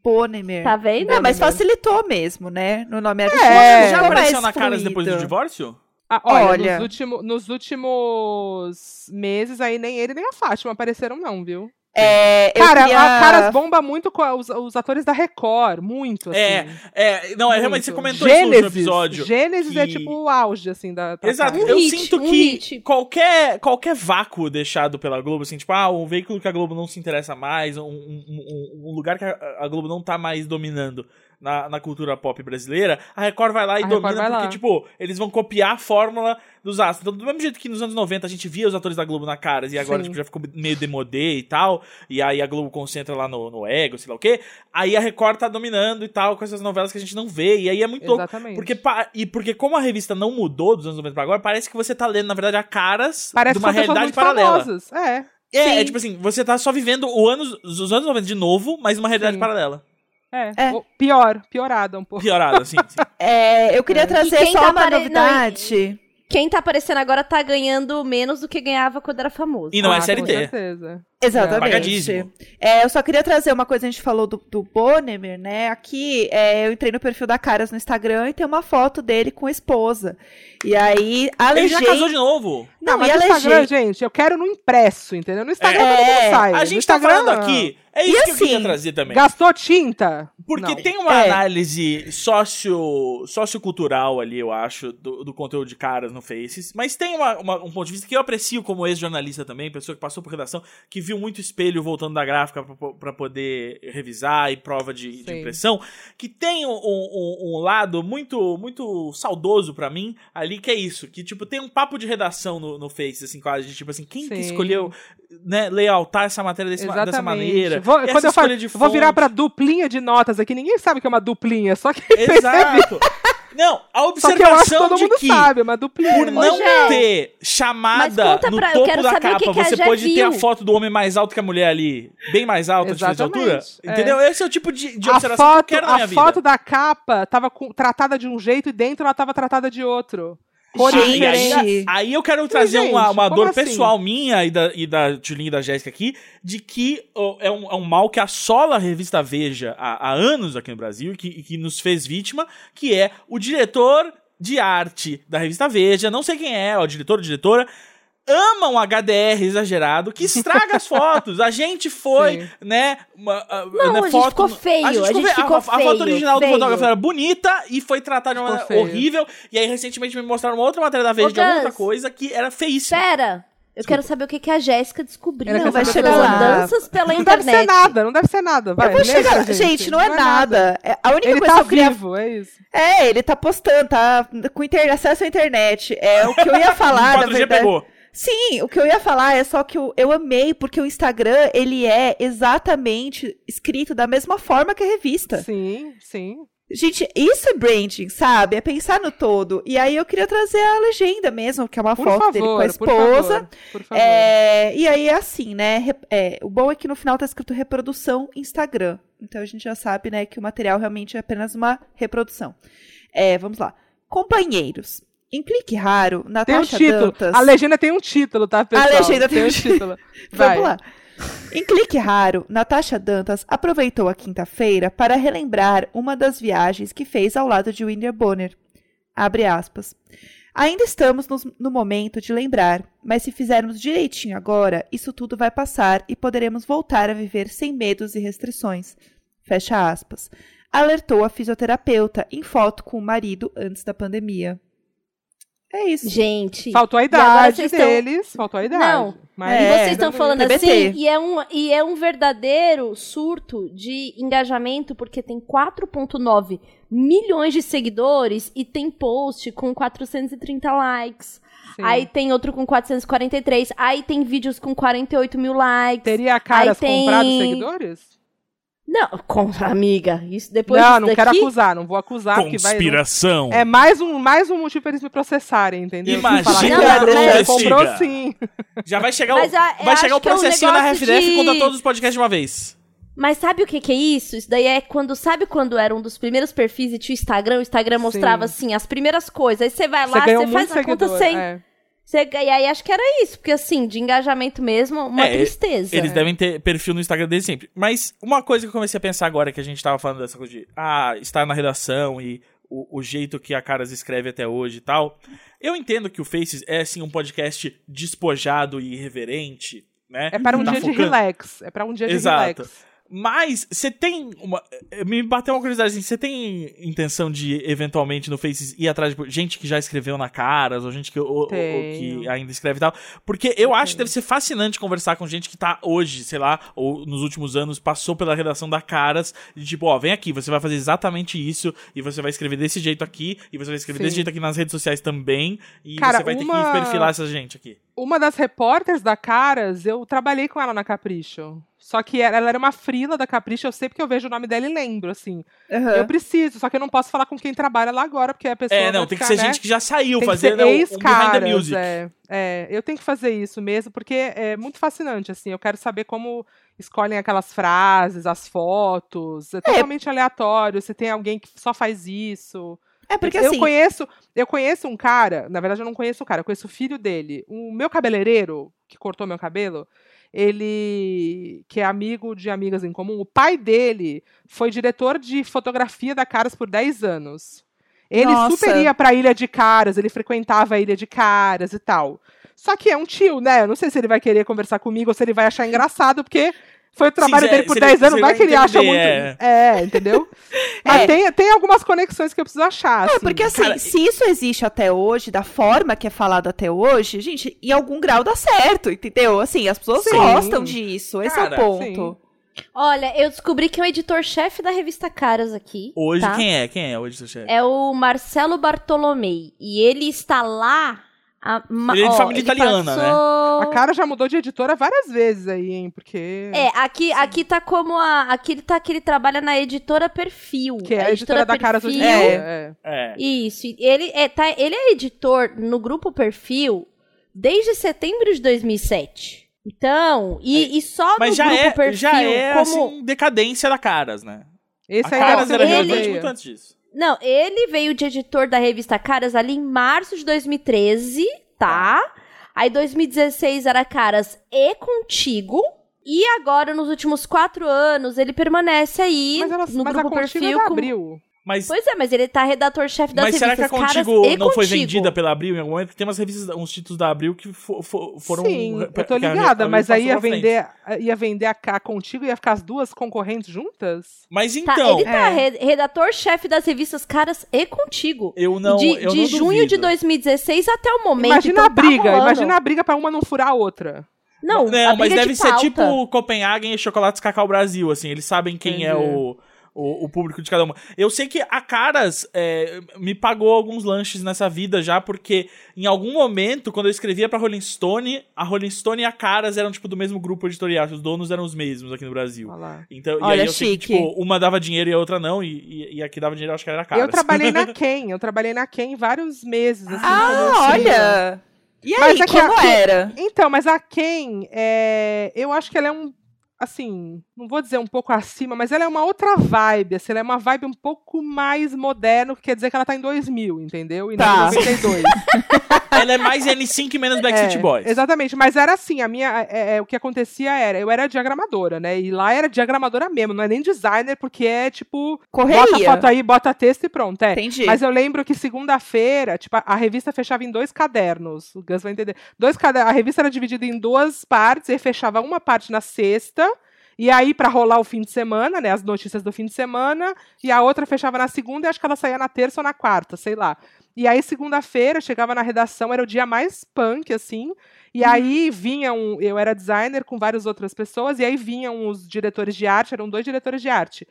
Bonemer. Tá vendo? Não, mas facilitou mesmo, né? No nome artístico. É. Já ficou apareceu na Caras fluido. depois do divórcio? Ah, olha, Olha. Nos, último, nos últimos meses aí nem ele nem a Fátima apareceram não, viu? É, eu Cara, queria- a Caras bomba muito com os, os atores da Record, muito, assim. É, é, não, é realmente, você comentou isso no último Gênesis, episódio. Gênesis é que- tipo o auge, assim, da... da Exato. Um eu hit, sinto um que hit. qualquer, qualquer vácuo deixado pela Globo, assim, tipo, ah, um veículo que a Globo não se interessa mais, um, um- um- lugar que a, a Globo não tá mais dominando na, na cultura pop brasileira, a Record vai lá e A domina porque, lá. tipo, eles vão copiar a fórmula dos astros. Então, do mesmo jeito que nos anos 90 a gente via os atores da Globo na caras e agora Sim. tipo, já ficou meio demodê e tal, e aí a Globo concentra lá no, no ego, sei lá o quê, aí a Record tá dominando e tal com essas novelas que a gente não vê, e aí é muito louco. Exatamente. Porque, pa- e porque como a revista não mudou dos anos 90 pra agora, parece que você tá lendo, na verdade, a caras Parece de uma realidade paralela. famosas. É, É, é tipo assim, você tá só vivendo o anos, os anos 90 de novo, mas numa realidade Sim. paralela. É. É. Pior, piorada um pouco. Piorada, assim. sim. É, eu queria É. trazer quem só tá uma apare- novidade. Quem tá aparecendo agora tá ganhando menos do que ganhava quando era famoso. E não é Ah, Com CLT. certeza. Exatamente. É, eu só queria trazer uma coisa, a gente falou do, do Bonemer, né? Aqui, é, eu entrei no perfil da Caras no Instagram e tem uma foto dele com a esposa. E aí, a Ele já casou de novo. Não, mas e a no Instagram, gente, eu quero no impresso, entendeu? No Instagram É, todo mundo sai. A no gente tá Instagram, falando aqui, é isso E que eu queria assim, trazer também. Gastou tinta? Porque Não. tem uma É. análise socio, sociocultural ali, eu acho, do, do conteúdo de caras no Faces. Mas tem uma- uma- um ponto de vista que eu aprecio como ex-jornalista também, pessoa que passou por redação, que viu muito espelho voltando da gráfica pra, pra poder revisar e prova de, de impressão. Que tem um, um- um lado muito muito saudoso pra mim ali, que é isso. Que, tipo, tem um papo de redação no, no Faces, assim, quase, de tipo assim, quem que escolheu, né, lealtar essa matéria desse, dessa maneira? Vou- quando eu, falo, vou virar pra duplinha de notas aqui, ninguém sabe que é uma duplinha, só que, Exato. Não, a só que eu acho que observação todo de mundo que sabe, por Ô, não Gé, ter chamada no pra- topo da saber o capa, que que a você pode ter a viu. foto do homem mais alto que a mulher ali, bem mais alta, de diferença de altura. Exatamente, é. Entendeu? Esse é o tipo de, de a observação foto, que eu quero na minha a vida. foto da capa tava com- tratada de um jeito e dentro ela tava tratada de outro. E aí, diferentes. aí eu quero trazer gente, uma, uma dor assim? pessoal minha e da, e da Julinha e da Jéssica aqui, de que ó, é, um, é um mal que assola a revista Veja há, há anos aqui no Brasil e que, e que nos fez vítima, que é o diretor de arte da revista Veja, não sei quem é, o diretor ou diretora, ama um HDR exagerado que estraga as fotos. A gente foi, Sim. né? uma- a- Não, né, a gente ficou feio, a gente fe- ficou a, a foto feio, original do feio. fotógrafo era bonita e foi tratada de uma Ficou maneira feio. horrível. E aí, recentemente, me mostraram uma outra matéria da Veja Ô, de alguma outra coisa que era feíssima. Pera, eu quero saber o que, que a Jéssica descobriu. Quer vai chegar lá. Danças pela Não deve internet. ser nada, não deve ser nada. Vai, eu vou chegar. pra Gente, não é nada. É, A única Ele coisa tá que eu queria vivo, é isso. É, ele tá postando, tá com inter... acesso à internet. É o que eu ia falar, o na 4G verdade. pegou. Sim, o que eu ia falar é só que eu, eu amei, porque o Instagram, ele é exatamente escrito da mesma forma que a revista. Sim, sim. Gente, isso é branding, sabe? É pensar no todo. E aí eu queria trazer a legenda mesmo, que é uma Por foto favor, dele com a por esposa. favor. Por favor. É, e aí é assim, né? É, o bom é que no final tá escrito reprodução Instagram. Então a gente já sabe, né, que o material realmente é apenas uma reprodução. É, vamos lá. Companheiros. Em clique raro, Tem um Natasha título. Dantas. A legenda tem um título, tá, pessoal? legenda tem tem um título. Vamos Vai. lá. Em clique raro, Natasha Dantas aproveitou a quinta-feira para relembrar uma das viagens que fez ao lado de Winder Bonner. Abre aspas. Ainda estamos nos- no momento de lembrar, mas se fizermos direitinho agora, isso tudo vai passar e poderemos voltar a viver sem medos e restrições. Fecha aspas. Alertou a fisioterapeuta em foto com o marido antes da pandemia. É isso. Gente. Faltou a idade vocês estão- deles. Faltou a idade. Não. Mas É, E vocês estão falando TBT. assim, e é, um, e é um verdadeiro surto de engajamento, porque tem 4,9 milhões de seguidores e tem post com 430 likes. Sim. Aí tem outro com 443. Aí tem vídeos com 48 mil likes. Teria caras Aí tem- comprado seguidores? Não, com, amiga, isso depois não, disso não daqui... quero acusar, não vou acusar, porque vai. Conspiração. É mais um, mais um motivo pra eles me processarem, entendeu? Imagina Não, deixou, comprou sim. Já vai chegar o, Mas a- eu vai chegar o que é um processinho da negócio RFDF de- contra todos os podcasts de uma vez. Mas sabe o que, que é isso? Isso daí é quando, sabe quando era um dos primeiros perfis e tinha o Instagram, o Instagram mostrava assim, as primeiras coisas. Aí você vai lá, você faz a conta sem. é. Você, e aí acho que era isso, porque assim, de engajamento mesmo, uma É, tristeza. Eles devem ter perfil no Instagram desde sempre. Mas uma coisa que eu comecei a pensar agora, que a gente tava falando dessa coisa de ah, estar na redação e o, o jeito que a Caras escreve até hoje e tal. Eu entendo que o Faces é assim um podcast despojado e irreverente, né? É para um Tá dia de focando- relax. É para um dia de Exato. relax. Mas você tem uma. eh, Me bateu uma curiosidade assim, você tem intenção de, eventualmente, no Faces ir atrás de gente que já escreveu na Caras, ou gente que, ou- ou- que ainda escreve e tal? Porque eu acho que deve ser fascinante conversar com gente que tá hoje, sei lá, ou nos últimos anos, passou pela redação da Caras, de tipo, ó, vem aqui, você vai fazer exatamente isso, e você vai escrever desse jeito aqui, e você vai escrever Sim. desse jeito aqui nas redes sociais também, e Cara, você vai ter uma- que perfilar essa gente aqui. Uma das repórteres da Caras, eu trabalhei com ela na Capricho. Só que ela ela era uma frila da Capricho, eu sei porque eu vejo o nome dela e lembro, assim. Aham. Eu preciso, só que eu não posso falar com quem trabalha lá agora, porque a pessoa É, não, vai tem que ficar, ser né? gente que já saiu Tem que fazendo ser um, um behind the music. é, é. Eu tenho que fazer isso mesmo, porque é muito fascinante, assim. Eu quero saber como escolhem aquelas frases, as fotos. É totalmente aleatório. Se tem alguém que só faz isso. É porque eu assim, conheço, eu conheço um cara, na verdade eu não conheço o cara, eu conheço o filho dele. O meu cabeleireiro, que cortou meu cabelo, ele, que é amigo de amigas em comum, o pai dele foi diretor de fotografia da Caras por 10 anos. Ele Nossa. super ia pra Ilha de Caras, ele frequentava a Ilha de Caras e tal. Só que é um tio, né? Eu não sei se ele vai querer conversar comigo ou se ele vai achar engraçado, porque foi o trabalho se- dele por se 10 ele- anos, vai que ele acha muito. entender, É, entendeu? Mas É. tem, tem algumas conexões que eu preciso achar. É, assim. porque assim, Cara, se isso existe até hoje, da forma que é falado até hoje, gente, em algum grau dá certo, entendeu? Assim, as pessoas Sim. gostam disso, esse Cara, é o ponto. Olha, eu descobri que é o editor-chefe da revista Caras aqui. Hoje, tá? quem é? Quem é hoje, seu chefe? É o Marcelo Bartolomei. E ele está lá. A, ma- Ele é de ó, família italiana, né? passou- A cara já mudou de editora várias vezes aí, hein? Porque. É, aqui, aqui tá como a. Aqui ele tá que ele trabalha na editora Perfil. Que é a editora da Caras hoje em dia. Perfil. É. É. Isso. Ele é, tá, ele é editor no grupo Perfil desde setembro de 2007. Então, e, e só Mas no já grupo é, Perfil já é como. assim, decadência da Caras, né? Esse a aí Caras não, era ele- relevante muito antes disso. Não, ele veio de editor da revista Caras ali em março de 2013, tá? Aí 2016 era Caras e Contigo. E agora, nos últimos quatro anos, ele permanece aí Mas, ela, no mas a grupo Contigo Perfil é como- Abril. Mas, Pois é, mas ele tá redator-chefe das mas será que a revistas Caras Contigo não foi Contigo. vendida pela Abril em algum momento? Porque tem umas revistas, uns títulos da Abril que fo- fo- foram. Sim, eu tô a- a ligada, mas aí ia vender, ia vender a K contigo e ia ficar as duas concorrentes juntas? Mas Tá, então, ele tá É. re- redator-chefe das revistas Caras e Contigo. eu não. de eu de não junho de duvido. 2016 até o momento. imagina então a tá briga, rolando. imagina a briga pra uma não furar a outra. Não, a Não, mas briga deve de ser pauta. tipo Copenhagen e Chocolates Cacau Brasil, assim. Eles sabem quem é Entendi. o, o, o público de cada uma. Eu sei que a Caras é, me pagou alguns lanches nessa vida já, porque em algum momento, quando eu escrevia pra Rolling Stone, a Rolling Stone e a Caras eram, tipo, do mesmo grupo editorial. Os donos eram os mesmos aqui no Brasil. Então, e Olha, aí eu sei que, chique. tipo, uma dava dinheiro e a outra não, e, e, e a que dava dinheiro eu acho que era Caras. Eu trabalhei na Ken, eu trabalhei na Ken vários meses. Assim, Ah, auxílio. olha! E aí, Mas é que como aqui- era? Então, mas a Ken, é, eu acho que ela é um. Assim, não vou dizer um pouco acima, mas ela é uma outra vibe. Assim, ela é uma vibe um pouco mais moderna, que quer dizer que ela tá em 2000, entendeu? E Tá. não em 92. Ela é mais N5 e menos Backstreet É, Boys. Exatamente, mas era assim, a minha, é, é, o que acontecia era, eu era diagramadora, né? E lá era diagramadora mesmo, não é nem designer, porque é tipo, bota Correria. foto aí, bota texto e pronto, é. Entendi. Mas eu lembro que segunda-feira, tipo, a, a revista fechava em dois cadernos. O Gus vai entender. Dois cadernos. A revista era dividida em duas partes, e fechava uma parte na sexta. E aí, pra rolar o fim de semana, né? As notícias do fim de semana. E a outra fechava na segunda e acho que ela saía na terça ou na quarta, sei lá. E aí, segunda-feira, chegava na redação, era o dia mais punk, assim. E aí vinham. Eu era designer com várias outras pessoas, e aí vinham os diretores de arte, eram dois diretores de arte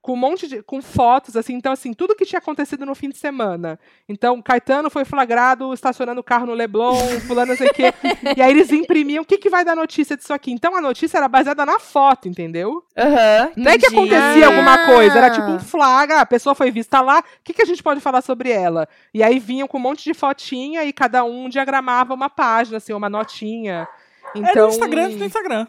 com um monte de com fotos assim, então assim, tudo que tinha acontecido no fim de semana. Então, Caetano foi flagrado estacionando o carro no Leblon, fulano não sei o quê. e aí eles imprimiam o que que vai dar notícia disso aqui. Então a notícia era baseada na foto, entendeu? Aham, Não é que acontecia Ah. alguma coisa, era tipo um flagra, a pessoa foi vista lá, o que, que a gente pode falar sobre ela? E aí vinham com um monte de fotinha e cada um diagramava uma página, assim, uma notinha. Então, Era o Instagram do Instagram.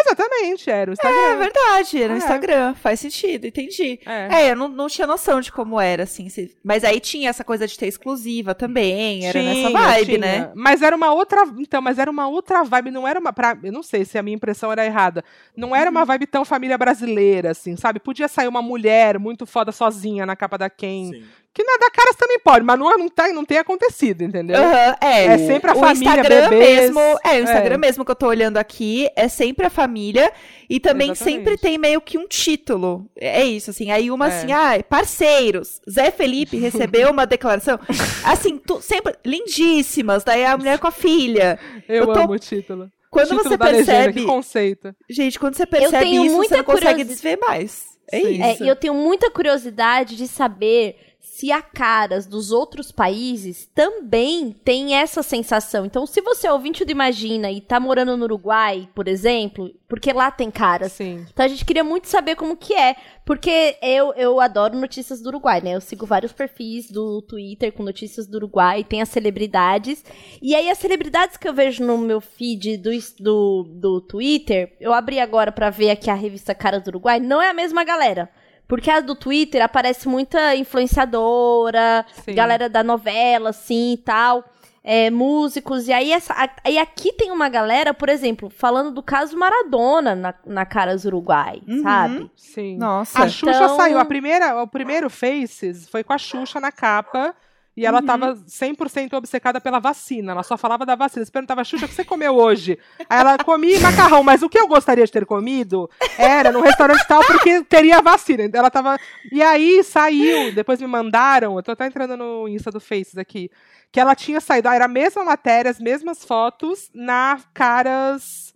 Exatamente, era o É Instagram. verdade, era no É. Instagram. Faz sentido, entendi. É. É, eu não, não tinha noção de como era, assim. se- Mas aí tinha essa coisa de ter exclusiva também. Era nessa Tinha, vibe, tinha. né? Mas era uma outra. Então, mas era uma outra vibe. Não era uma. Pra, eu não sei se a minha impressão era errada. Não era uma vibe tão família brasileira, assim, sabe? Podia sair uma mulher muito foda sozinha na capa da Ken. Sim. Que na da Caras também pode, mas não, não, tá, não tem acontecido, entendeu? Aham, é. É sempre a o família, Instagram bebês. mesmo. É, o Instagram É. mesmo que eu tô olhando aqui é sempre a família. E também Exatamente. sempre tem meio que um título. É isso, assim. Aí uma É. assim, ah, parceiros. Zé Felipe recebeu uma declaração. Assim, tu- sempre lindíssimas. Daí a mulher com a filha. Eu, eu tô- amo o título. Quando título você da legenda, percebe. que conceito. Gente, quando você percebe isso, muita você não consegue desver mais. É Sim. É, isso. e eu tenho muita curiosidade de saber se a caras dos outros países também tem essa sensação. Então, se você é ouvinte do Imagina e tá morando no Uruguai, por exemplo, porque lá tem caras. Sim. Então a gente queria muito saber como que é. Porque eu, eu adoro notícias do Uruguai, né? Eu sigo vários perfis do Twitter com notícias do Uruguai, tem as celebridades. E aí as celebridades que eu vejo no meu feed do, do, do Twitter, eu abri agora pra ver aqui a revista Caras do Uruguai, não é a mesma galera. Porque a do Twitter aparece muita influenciadora, Sim. galera da novela, assim e tal. é, músicos, e aí essa, a- aí aqui tem uma galera, por exemplo, falando do caso Maradona na, na Caras Uruguai, Uhum. sabe? Sim. Nossa. A Xuxa Então- saiu. A primeira, o primeiro Faces foi com a Xuxa na capa. E ela tava 100% obcecada pela vacina. Ela só falava da vacina. Você perguntava, Xuxa, o que você comeu hoje? Aí ela comia macarrão, mas o que eu gostaria de ter comido era no restaurante tal, porque teria vacina. Então ela tava. E aí saiu, depois me mandaram, eu tô até entrando no Insta do Faces aqui, que ela tinha saído, ah, era a mesma matéria, as mesmas fotos, na Caras.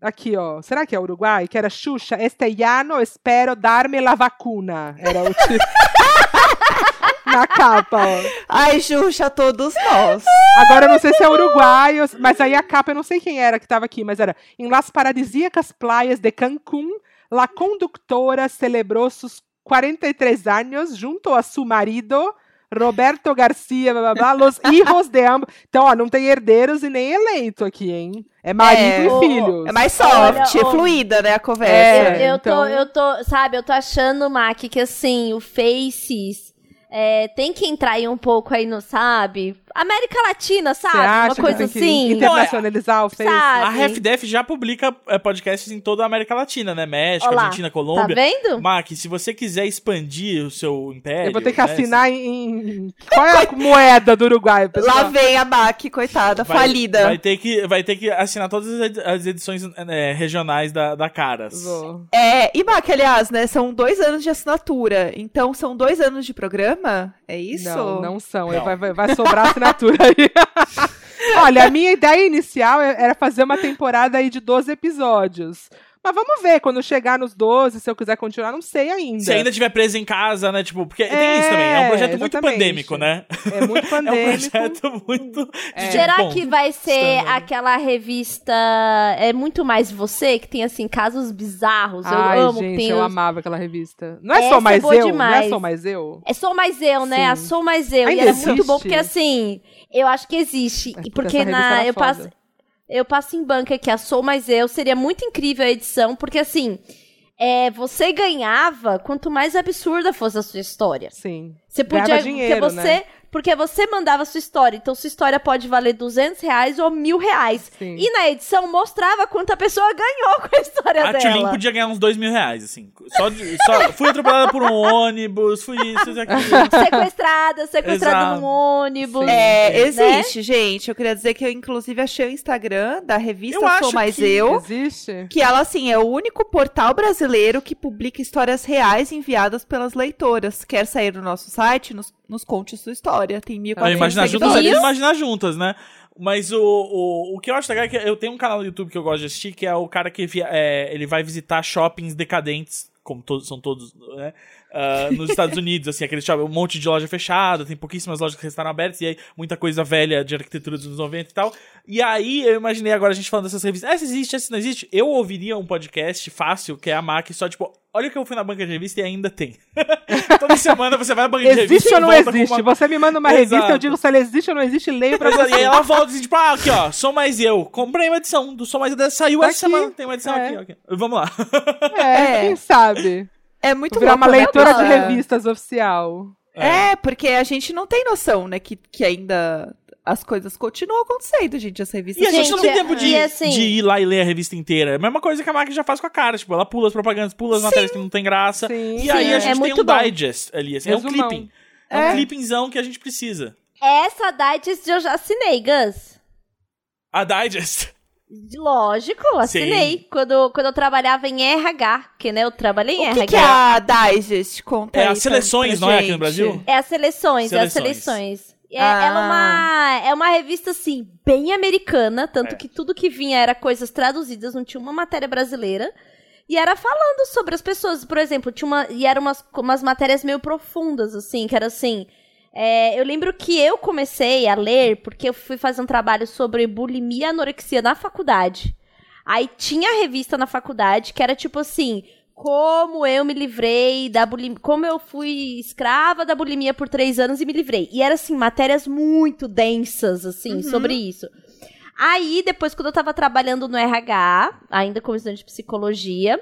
Aqui, ó. Será que é Uruguai? Que era Xuxa, este ano espero darme la vacuna. Era o título. Na capa, ó. Ai, Xuxa, todos nós. Agora eu não sei se é Uruguai, ou- mas aí a capa eu não sei quem era que tava aqui, mas era em Las paradisíacas playas de Cancún, la conductora celebrou sus 43 anos junto a su marido Roberto Garcia, blá, blá, blá, los hijos de ambos. Então, ó, não tem herdeiros e nem eleito aqui, hein? É marido É, e filhos. É mais soft, Olha, ô. fluida, né, a É, conversa. eu, eu então- tô, eu tô, sabe, eu tô achando, Mac, que assim, o Faces é, tem que entrar aí um pouco aí no, sabe? América Latina, sabe? acha Uma que coisa assim. internacionalizar o Face? A RefDef já publica é, podcasts em toda a América Latina, né? México, Olá, Argentina, Tá Colômbia. vendo? Mac, se você quiser expandir o seu império. Eu vou ter que né, assinar em. Qual é a moeda do Uruguai, pessoal? Lá vem a Mac, coitada, vai, falida. Vai ter, que, vai ter que assinar todas as edições é, regionais da, da Caras. Vou. É, e Mac, aliás, né, são dois anos de assinatura. Então, são dois anos de programa? É isso? Não, não são. Não. Vai, vai, vai sobrar assinatura aí. Olha, a minha ideia inicial é- era fazer uma temporada aí de 12 episódios. Mas vamos ver, quando chegar nos 12, se eu quiser continuar, não sei ainda. Se ainda estiver preso em casa, né? Tipo, porque tem É, isso também. É um projeto muito exatamente. pandêmico, né? É muito É um pandêmico. projeto muito. É. de, Será bom, que vai ser aquela revista É muito mais você, que tem assim casos bizarros? Eu Ai, amo, gente, tem eu os- amava aquela revista. Não é Essa só é mais eu? Não é demais. só mais eu? É Sou Mais Eu, né? A Sim. Sou Mais Eu. Ainda e era muito existe? bom, porque assim, eu acho que existe. É, E porque porque na, era eu passo, eu passo em banca que a Sou Mais Eu seria muito incrível a edição, porque assim, é, você ganhava quanto mais absurda fosse a sua história. Sim. Você Ganhava podia. dinheiro, porque você. né? Porque você mandava a sua história. Então, sua história pode valer 200 reais ou mil reais. Sim. E na edição mostrava quanto a pessoa ganhou com a história A dela. Tulin podia ganhar uns dois mil reais, assim. Só, de- só fui atropelada por um ônibus, fui isso, isso, aquilo. Sequestrada, sequestrada Exato. num ônibus. Sim. É, Né? existe, gente. Eu queria dizer que eu, inclusive, achei o Instagram da revista Eu Sou acho Mais que Eu. Existe? Que ela, assim, é o único portal brasileiro que publica histórias reais enviadas pelas leitoras. Quer sair do nosso site? Nos, nos conte sua história. Tem 1.400 Ah, imaginar juntas seguidores. é imaginar juntas, né? Mas o, o, o que eu acho legal é que eu tenho um canal no YouTube que eu gosto de assistir, que é o cara que via- é, ele vai visitar shoppings decadentes, como todos são todos, né? Ah, nos Estados Unidos, assim, aquele shopping, um monte de loja fechada, tem pouquíssimas lojas que restaram abertas, e aí muita coisa velha de arquitetura dos anos 90 e tal. E aí eu imaginei agora a gente falando dessas revistas. Essa existe, essa não existe. Eu ouviria um podcast fácil, que é a MAC, só tipo, olha o que eu fui na banca de revista e ainda tem. Toda semana você vai na banca de revista Existe ou não existe? uma- Você me manda uma revista, Exato. eu digo se ela existe ou não existe, leio pra você. E aí ela volta assim, tipo, ah, aqui ó, Sou Mais Eu. Comprei uma edição do Sou Mais Eu, saiu Tá essa aqui. semana. Tem uma edição É. aqui, ok. Vamos lá. É, É. quem sabe? É muito virar louco, uma né? leitora de revistas oficial. É, porque a gente não tem noção, né, que, que ainda as coisas continuam acontecendo, gente, as revistas. E a gente, não tem tempo de, e assim- de ir lá e ler a revista inteira. É a mesma coisa que a máquina já faz com a cara. Tipo, ela pula as propagandas, pula as matérias que não tem graça. Sim. E aí Sim, a é gente tem muito um bom. digest ali, assim, é um clipping. É, É. um clippingzão que a gente precisa. Essa Digest eu já assinei, Gus. A digest. Lógico, assinei. Quando, quando eu trabalhava em RH, porque né, eu trabalhei em O RH. que, que é a Digest? Conta É aí as seleções, não é, aqui no. Brasil? É as seleções, é as Seleções. seleções. É, Ah. ela é uma, é uma revista, assim, bem americana, tanto É. que tudo que vinha era coisas traduzidas, não tinha uma matéria brasileira. E era falando sobre as pessoas, por exemplo, tinha uma. E eram umas, umas matérias meio profundas, assim, que era assim. É, eu lembro que eu comecei a ler porque eu fui fazer um trabalho sobre bulimia e anorexia na faculdade. Aí tinha a revista na faculdade que era tipo assim: como eu me livrei da bulimia. Como eu fui escrava da bulimia por três anos e me livrei. E era assim, matérias muito densas, assim, Uhum. sobre isso. Aí, depois, quando eu tava trabalhando no RH, ainda como estudante de psicologia,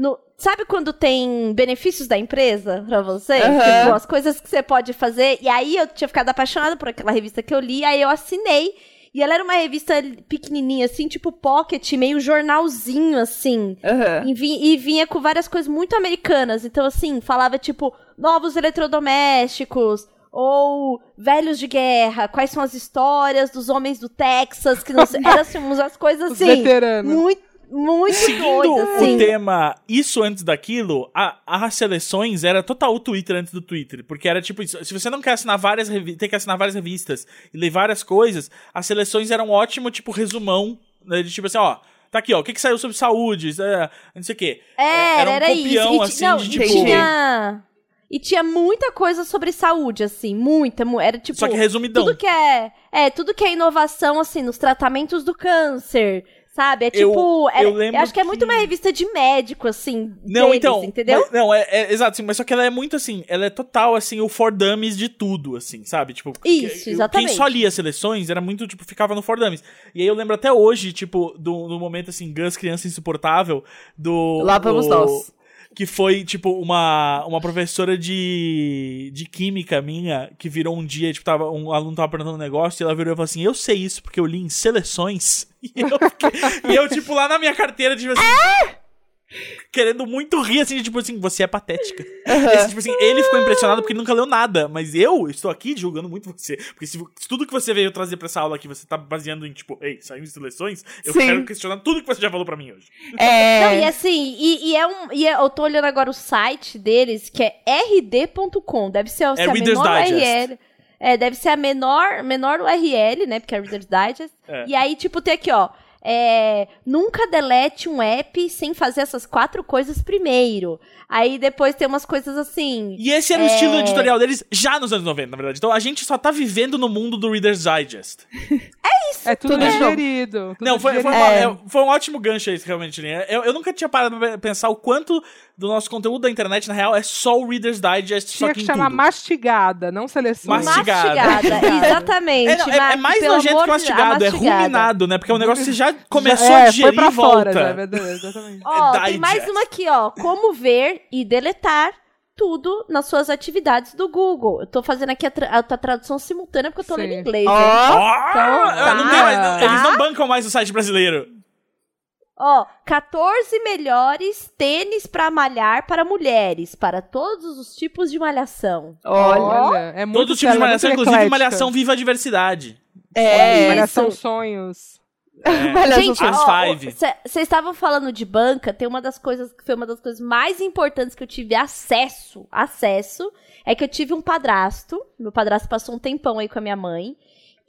no- sabe quando tem benefícios da empresa pra você? Tipo, as coisas que você pode fazer. E aí eu tinha ficado apaixonada por aquela revista que eu li, aí eu assinei. E ela era uma revista pequenininha, assim, tipo pocket, meio jornalzinho, assim. Aham. E, vi- e vinha com várias coisas muito americanas. Então, assim, falava tipo, novos eletrodomésticos. Ou velhos de guerra, quais são as histórias dos homens do Texas, que não sei. Eram assim, umas coisas assim. Muito, muito Seguindo assim. o tema isso antes daquilo, a, as seleções era total o Twitter antes do Twitter. Porque era tipo isso. Se você não quer assinar várias revistas, tem que assinar várias revistas e ler várias coisas, as seleções eram um ótimo, tipo, resumão. Né, de tipo assim, ó. Tá aqui, ó. O que, que saiu sobre saúde? é, não sei o quê. Era, Era um era copião, isso. E, assim, não, de tipo- tinha. E tinha muita coisa sobre saúde, assim, muita, mu- era tipo. Só que resumidão. Tudo que é. É, tudo que é inovação, assim, nos tratamentos do câncer. Sabe? É Eu- tipo. eu era- lembro acho que é muito que- uma revista de médico, assim. Não, deles, então. Entendeu? mas- não, é, é- exato, sim, mas só que ela é muito assim, ela é total assim, o for dummies de tudo, assim, sabe? Tipo, Isso, que- exatamente. Quem só lia as seleções era muito, tipo, ficava no for dummies. E aí eu lembro até hoje, tipo, do, do momento assim, Gus, criança insuportável, do. Lá vamos do- nós. que foi, tipo, uma, uma professora de, de química minha, que virou um dia, tipo, tava, um aluno tava perguntando um negócio, e ela virou e falou assim, eu sei isso porque eu li em seleções. E eu, e eu, tipo, lá na minha carteira, tipo assim... Querendo muito rir, assim, tipo assim, você é patética. Esse, tipo assim, ele ficou impressionado porque ele nunca leu nada, mas eu estou aqui julgando muito você. Porque se, se tudo que você veio trazer pra essa aula aqui você tá baseando em, tipo, ei, saiu em seleções, eu Sim. quero questionar tudo que você já falou pra mim hoje. É. Não, e assim, e, e é um. E é- eu tô olhando agora o site deles, que é rd.com. Deve ser, Reader's menor Digest. URL. É, deve ser a menor, menor URL, né? Porque é Reader's Digest. É. E aí, tipo, tem aqui, ó. É, nunca delete um app sem fazer essas quatro coisas primeiro. Aí depois tem umas coisas assim. E esse era o estilo editorial deles já nos anos 90, na verdade. Então a gente só tá vivendo no mundo do Reader's Digest. É tudo tudo digerido. tudo Não, foi, foi, digerido. uma- É. é, foi um ótimo gancho esse, realmente, Linha. Eu, eu nunca tinha parado pra pensar o quanto do nosso conteúdo da internet, na real, é só o Reader's Digest, só Tinha que que em chamar tudo. mastigada, não seleções. Mastigada. Mastigada, exatamente. É, não, é- é mais nojento que mastigado, é mastigada. ruminado, né? Porque é um negócio que você já começou é, a foi digerir pra e volta. fora, já, é verdade, exatamente. Ó, É tem mais uma aqui, ó. Como ver e deletar tudo nas suas atividades do Google. Eu tô fazendo aqui a, tra- a tradução simultânea porque eu tô Sim. lendo inglês? Ó, Então, não tá. tem mais- não, Eles Tá. não bancam mais o site brasileiro. Ó, 14 melhores tênis pra malhar para mulheres, para todos os tipos de malhação. Olha. é muito Todos os tipos de é malhação, muito inclusive eclética. malhação viva a diversidade. É. Malhação Isso. sonhos. Malhação Gente, vocês estavam falando de banca, tem uma das coisas que foi uma das coisas mais importantes que eu tive acesso, acesso, é que eu tive um padrasto, meu padrasto passou um tempão aí com a minha mãe,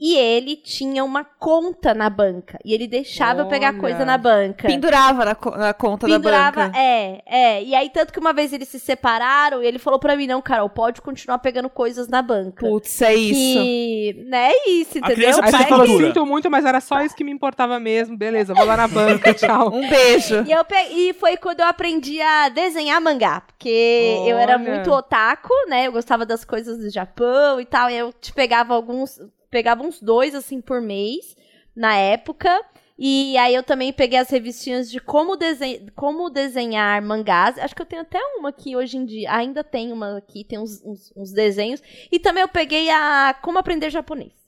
e ele tinha uma conta na banca, e ele deixava eu pegar Olha. coisa na banca. Pendurava na, co- na conta Pendurava, da banca. é, é. E aí, tanto que uma vez eles se separaram e ele falou pra mim, não, Carol, pode continuar pegando coisas na banca. Putz, é isso. Que, né, é isso, entendeu? criança Aí precisa cultura. sinto muito, mas era só isso que me importava mesmo. Beleza, vou lá na banca, tchau. Um beijo. E, eu pe- e foi quando eu aprendi a desenhar mangá, porque eu era Olha. muito otaku, né? Eu gostava das coisas do Japão e tal, e eu te pegava alguns, pegava uns dois assim por mês na época. E aí eu também peguei as revistinhas de como, desen como desenhar mangás. Acho que eu tenho até uma aqui hoje em dia. Ainda tem uma aqui, tem uns, uns- uns desenhos. E também eu peguei a Como Aprender Japonês.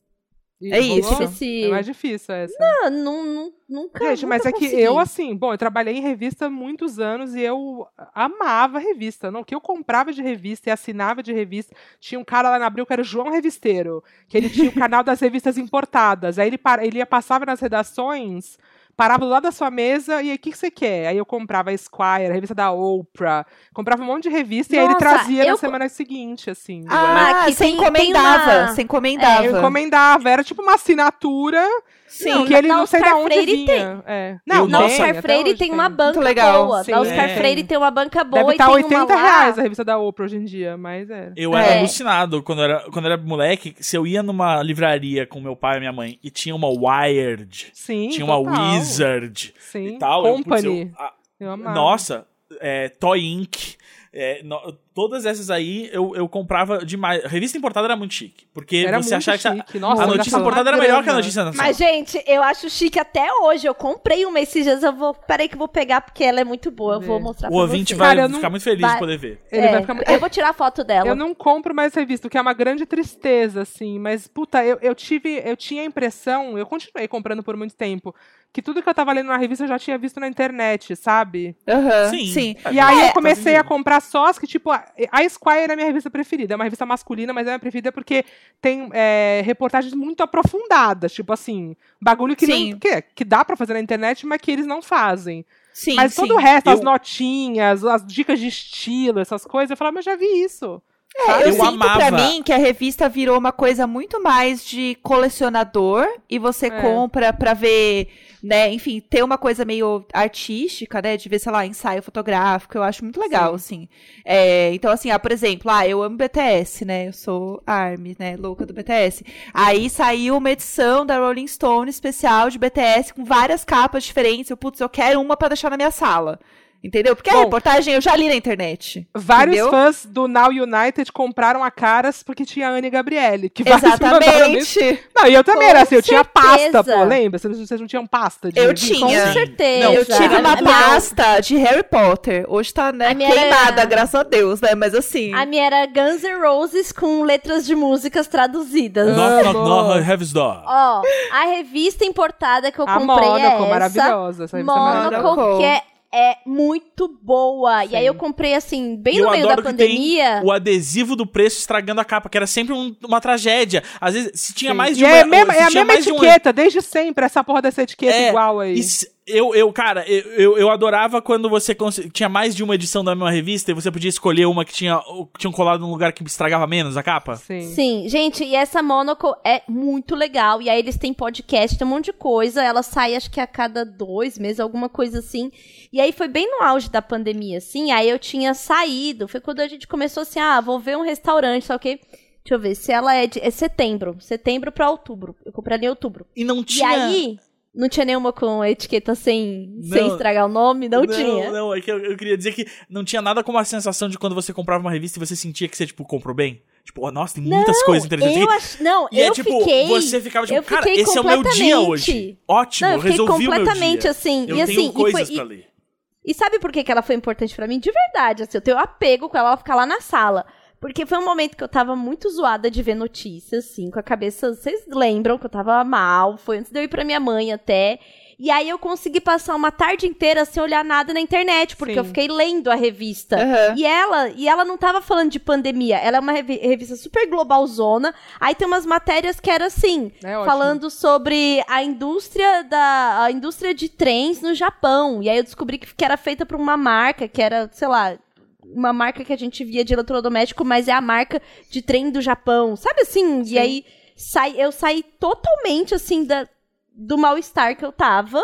E É isso. rolou? Esse- É mais difícil essa. Ah, não, não, nunca. Gente, mas nunca é que consegui. eu, assim, bom, eu trabalhei em revista há muitos anos e eu amava revista. Não, o que eu comprava de revista e assinava de revista. Tinha um cara lá na Abril que era o João Revisteiro, que ele tinha o canal das revistas importadas. Aí ele, para, ele ia, passava nas redações, parava do lado da sua mesa e aí, o que, que você quer? Aí eu comprava a Esquire, a revista da Oprah, comprava um monte de revista e aí ele Nossa, trazia na eu- semana seguinte, assim. Ah, Aqui você tem- tem encomendava. uma- Você encomendava. Eu encomendava, era tipo uma assinatura Sim. Não, que ele na não sei Oscar onde Freire vinha. É. Eu- Não, Na Nossa, tem, Oscar Freire tem uma banca legal. boa. Sim, na Oscar é. Freire tem uma banca boa Deve e estar tem 80 uma lá. reais a revista da Oprah hoje em dia, mas é. Eu É. era alucinado quando eu era, quando era moleque. Se eu ia numa livraria com meu pai e minha mãe e tinha uma Wired, Sim, tinha uma total. Wizard Sim, e tal. eu, putz, Company. eu- ah, Eu, amava. nossa, é, Toy Inc. é, no- todas essas aí eu, eu comprava demais. Revista importada era muito chique. Porque Era você achava que a-. Nossa, a notícia importada era melhor que a notícia nacional. Mas, gente, eu acho chique até hoje. Eu comprei uma esses dias. Eu vou. Peraí que eu vou pegar porque ela é muito boa. Eu vou mostrar o pra ouvinte vocês. vai Cara, eu não- ficar muito feliz vai- de poder ver. Ele É, vai ficar muito... Eu vou tirar a foto dela. Eu não compro mais revista, o que é uma grande tristeza, assim. Mas, puta, eu, eu tive. Eu tinha a impressão, eu continuei comprando por muito tempo, que tudo que eu tava lendo na revista eu já tinha visto na internet, sabe? Aham, Sim. sim. E aí É, eu comecei faz a comprar só as que, tipo, a, Esquire é a minha revista preferida. É uma revista masculina, mas é a minha preferida porque tem é, reportagens muito aprofundadas. Tipo assim, bagulho que, Sim. não, que, que dá pra fazer na internet, mas que eles não fazem. Sim, mas sim. todo o resto, as Eu- notinhas, as dicas de estilo, essas coisas, eu falava, mas eu já vi isso. É, eu, Eu sinto amava. pra mim que a revista virou uma coisa muito mais de colecionador e você É. compra pra ver, né, enfim, ter uma coisa meio artística, né, de ver, sei lá, ensaio fotográfico, eu acho muito legal, Sim. assim. É, então, assim, ah, por exemplo, ah, eu amo BTS, né, eu sou ARMY, né, louca do BTS. Aí saiu uma edição da Rolling Stone especial de BTS com várias capas diferentes, eu, putz, eu quero uma pra deixar na minha sala. Entendeu? Porque a Bom, reportagem eu já li na internet. Vários entendeu? fãs do Now United compraram a Caras porque tinha a Anne Gabriele. Que Exatamente. Não, e eu também Com era assim, eu tinha pasta, certeza. pô, lembra? Vocês, vocês não tinham pasta de Eu revista? Com tinha. certeza. Não, Eu tive A uma pasta de Harry Potter. Hoje tá, né, A minha era- queimada, graças a Deus, né? Mas assim. A minha era Guns N' Roses com letras de músicas traduzidas. Knock, knock, knock, heaven's door. Ó, a revista importada que eu A comprei Mônaco, é essa. maravilhosa. Essa revista é maravilhosa. Que é, é muito boa. E Sim. aí eu comprei assim, bem E no eu meio da adoro que tem pandemia. o adesivo do preço estragando a capa, que era sempre um- uma tragédia. Às vezes, se tinha Sim. mais E de uma... é a mesma, é a mesma de um- etiqueta, desde sempre, essa porra dessa etiqueta É, igual aí. E se- eu, eu, cara, eu, eu, adorava quando você cons- tinha mais de uma edição da mesma revista e você podia escolher uma que tinha, que tinha colado num lugar que estragava menos a capa. Sim. Sim, gente, e essa Monocle é muito legal. E aí eles têm podcast, tem um monte de coisa. Ela sai, acho que a cada dois meses, alguma coisa assim. E aí foi bem no auge da pandemia, assim. Aí eu tinha saído. Foi quando a gente começou assim: ah, vou ver um restaurante, só que. Deixa eu ver, se ela é de. É setembro. Setembro pra outubro. Eu comprei em outubro. E não E tinha... aí, não tinha nenhuma com etiqueta sem, sem Não. estragar o nome? Não, tinha. Não, é que eu, eu queria dizer que não tinha nada como a sensação de quando você comprava uma revista e você sentia que você, tipo, comprou bem. Tipo, oh, nossa, tem muitas coisas interessantes Eu aqui. Não, E eu é tipo, fiquei. você ficava tipo, cara, esse é o meu dia hoje. Ótimo, Não, eu resolvi completamente assim. Eu e tenho assim, e, coisas foi, pra e, ler. e sabe por que, que ela foi importante pra mim? De verdade, assim, eu tenho apego com ela, ela ficar lá na sala. Porque foi um momento que eu tava muito zoada de ver notícias, assim, com a cabeça. Vocês lembram que eu tava mal? Foi antes de eu ir pra minha mãe até. E aí eu consegui passar uma tarde inteira sem olhar nada na internet, porque Sim. eu fiquei lendo a revista. Aham. E ela, e ela não tava falando de pandemia, ela é uma revi- revista super globalzona. Aí tem umas matérias que era assim, É falando sobre a indústria da a indústria de trens no Japão. E aí eu descobri que, que era feita por uma marca que era, sei lá, uma marca que a gente via de eletrodoméstico, mas é a marca de trem do Japão. Sabe assim? Sim. E aí sai, eu saí totalmente assim da, do mal-estar que eu tava.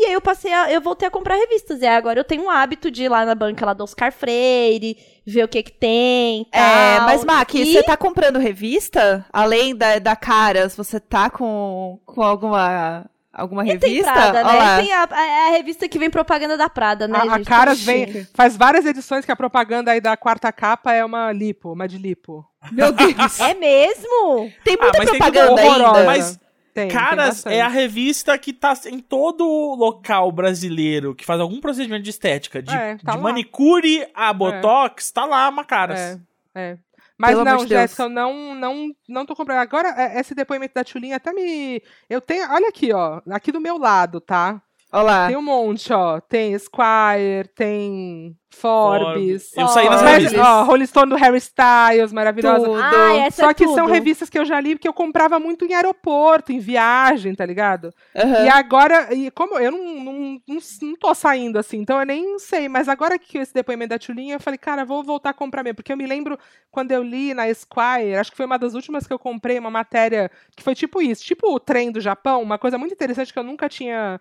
E aí eu passei a, eu voltei a comprar revistas. E agora eu tenho um hábito de ir lá na banca lá do Oscar Freire, ver o que que tem. É, tal. mas Mac, E- você tá comprando revista? Além da, da Caras, você tá com, com alguma, alguma E tem revista? Prada, Olha lá. né? Tem a, a- a revista que vem propaganda da Prada, né, A, a? Caras vem, faz várias edições que a propaganda aí da quarta capa é uma lipo, uma de lipo. Meu Deus. É mesmo? Tem Ah, muita mas tem propaganda horrorosa. ainda. Mas Tem, Caras tem é a revista que tá em todo local brasileiro que faz algum procedimento de estética, de, É, tá de manicure a botox, tá lá uma Caras. É, é. Mas Pelo não, de. Jéssica, eu não, não, não tô comprando. Agora, é, esse depoimento da Tchulinha até me. Eu tenho. Olha aqui, ó. Aqui do meu lado, tá? Olha lá. Tem um monte, ó. Tem Squire, tem Forbes. Eu saí nas Forbes. Mas, revistas. ó, Rolling Stone do Harry Styles, maravilhosa. Tudo. Ai, essa Só é que tudo. são revistas que eu já li porque eu comprava muito em aeroporto, em viagem, tá ligado? Aham. E agora, e como eu não, não, não, não tô saindo assim, então eu nem sei, mas agora que esse depoimento da Tchulinha, eu falei, cara, vou voltar a comprar mesmo, porque eu me lembro quando eu li na Esquire, acho que foi uma das últimas que eu comprei, uma matéria que foi tipo isso, tipo o trem do Japão, uma coisa muito interessante que eu nunca tinha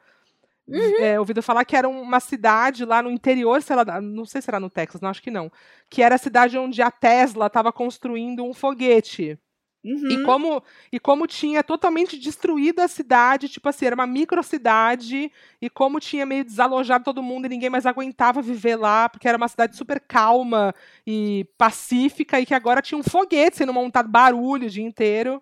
é, ouvido falar, que era uma cidade lá no interior, sei lá, não sei se era no Texas, não acho que não, que era a cidade onde a Tesla estava construindo um foguete. Uhum. E como, e como tinha totalmente destruído a cidade, tipo assim, era uma microcidade, e como tinha meio desalojado todo mundo e ninguém mais aguentava viver lá, porque era uma cidade super calma e pacífica, e que agora tinha um foguete sendo montado, barulho o dia inteiro.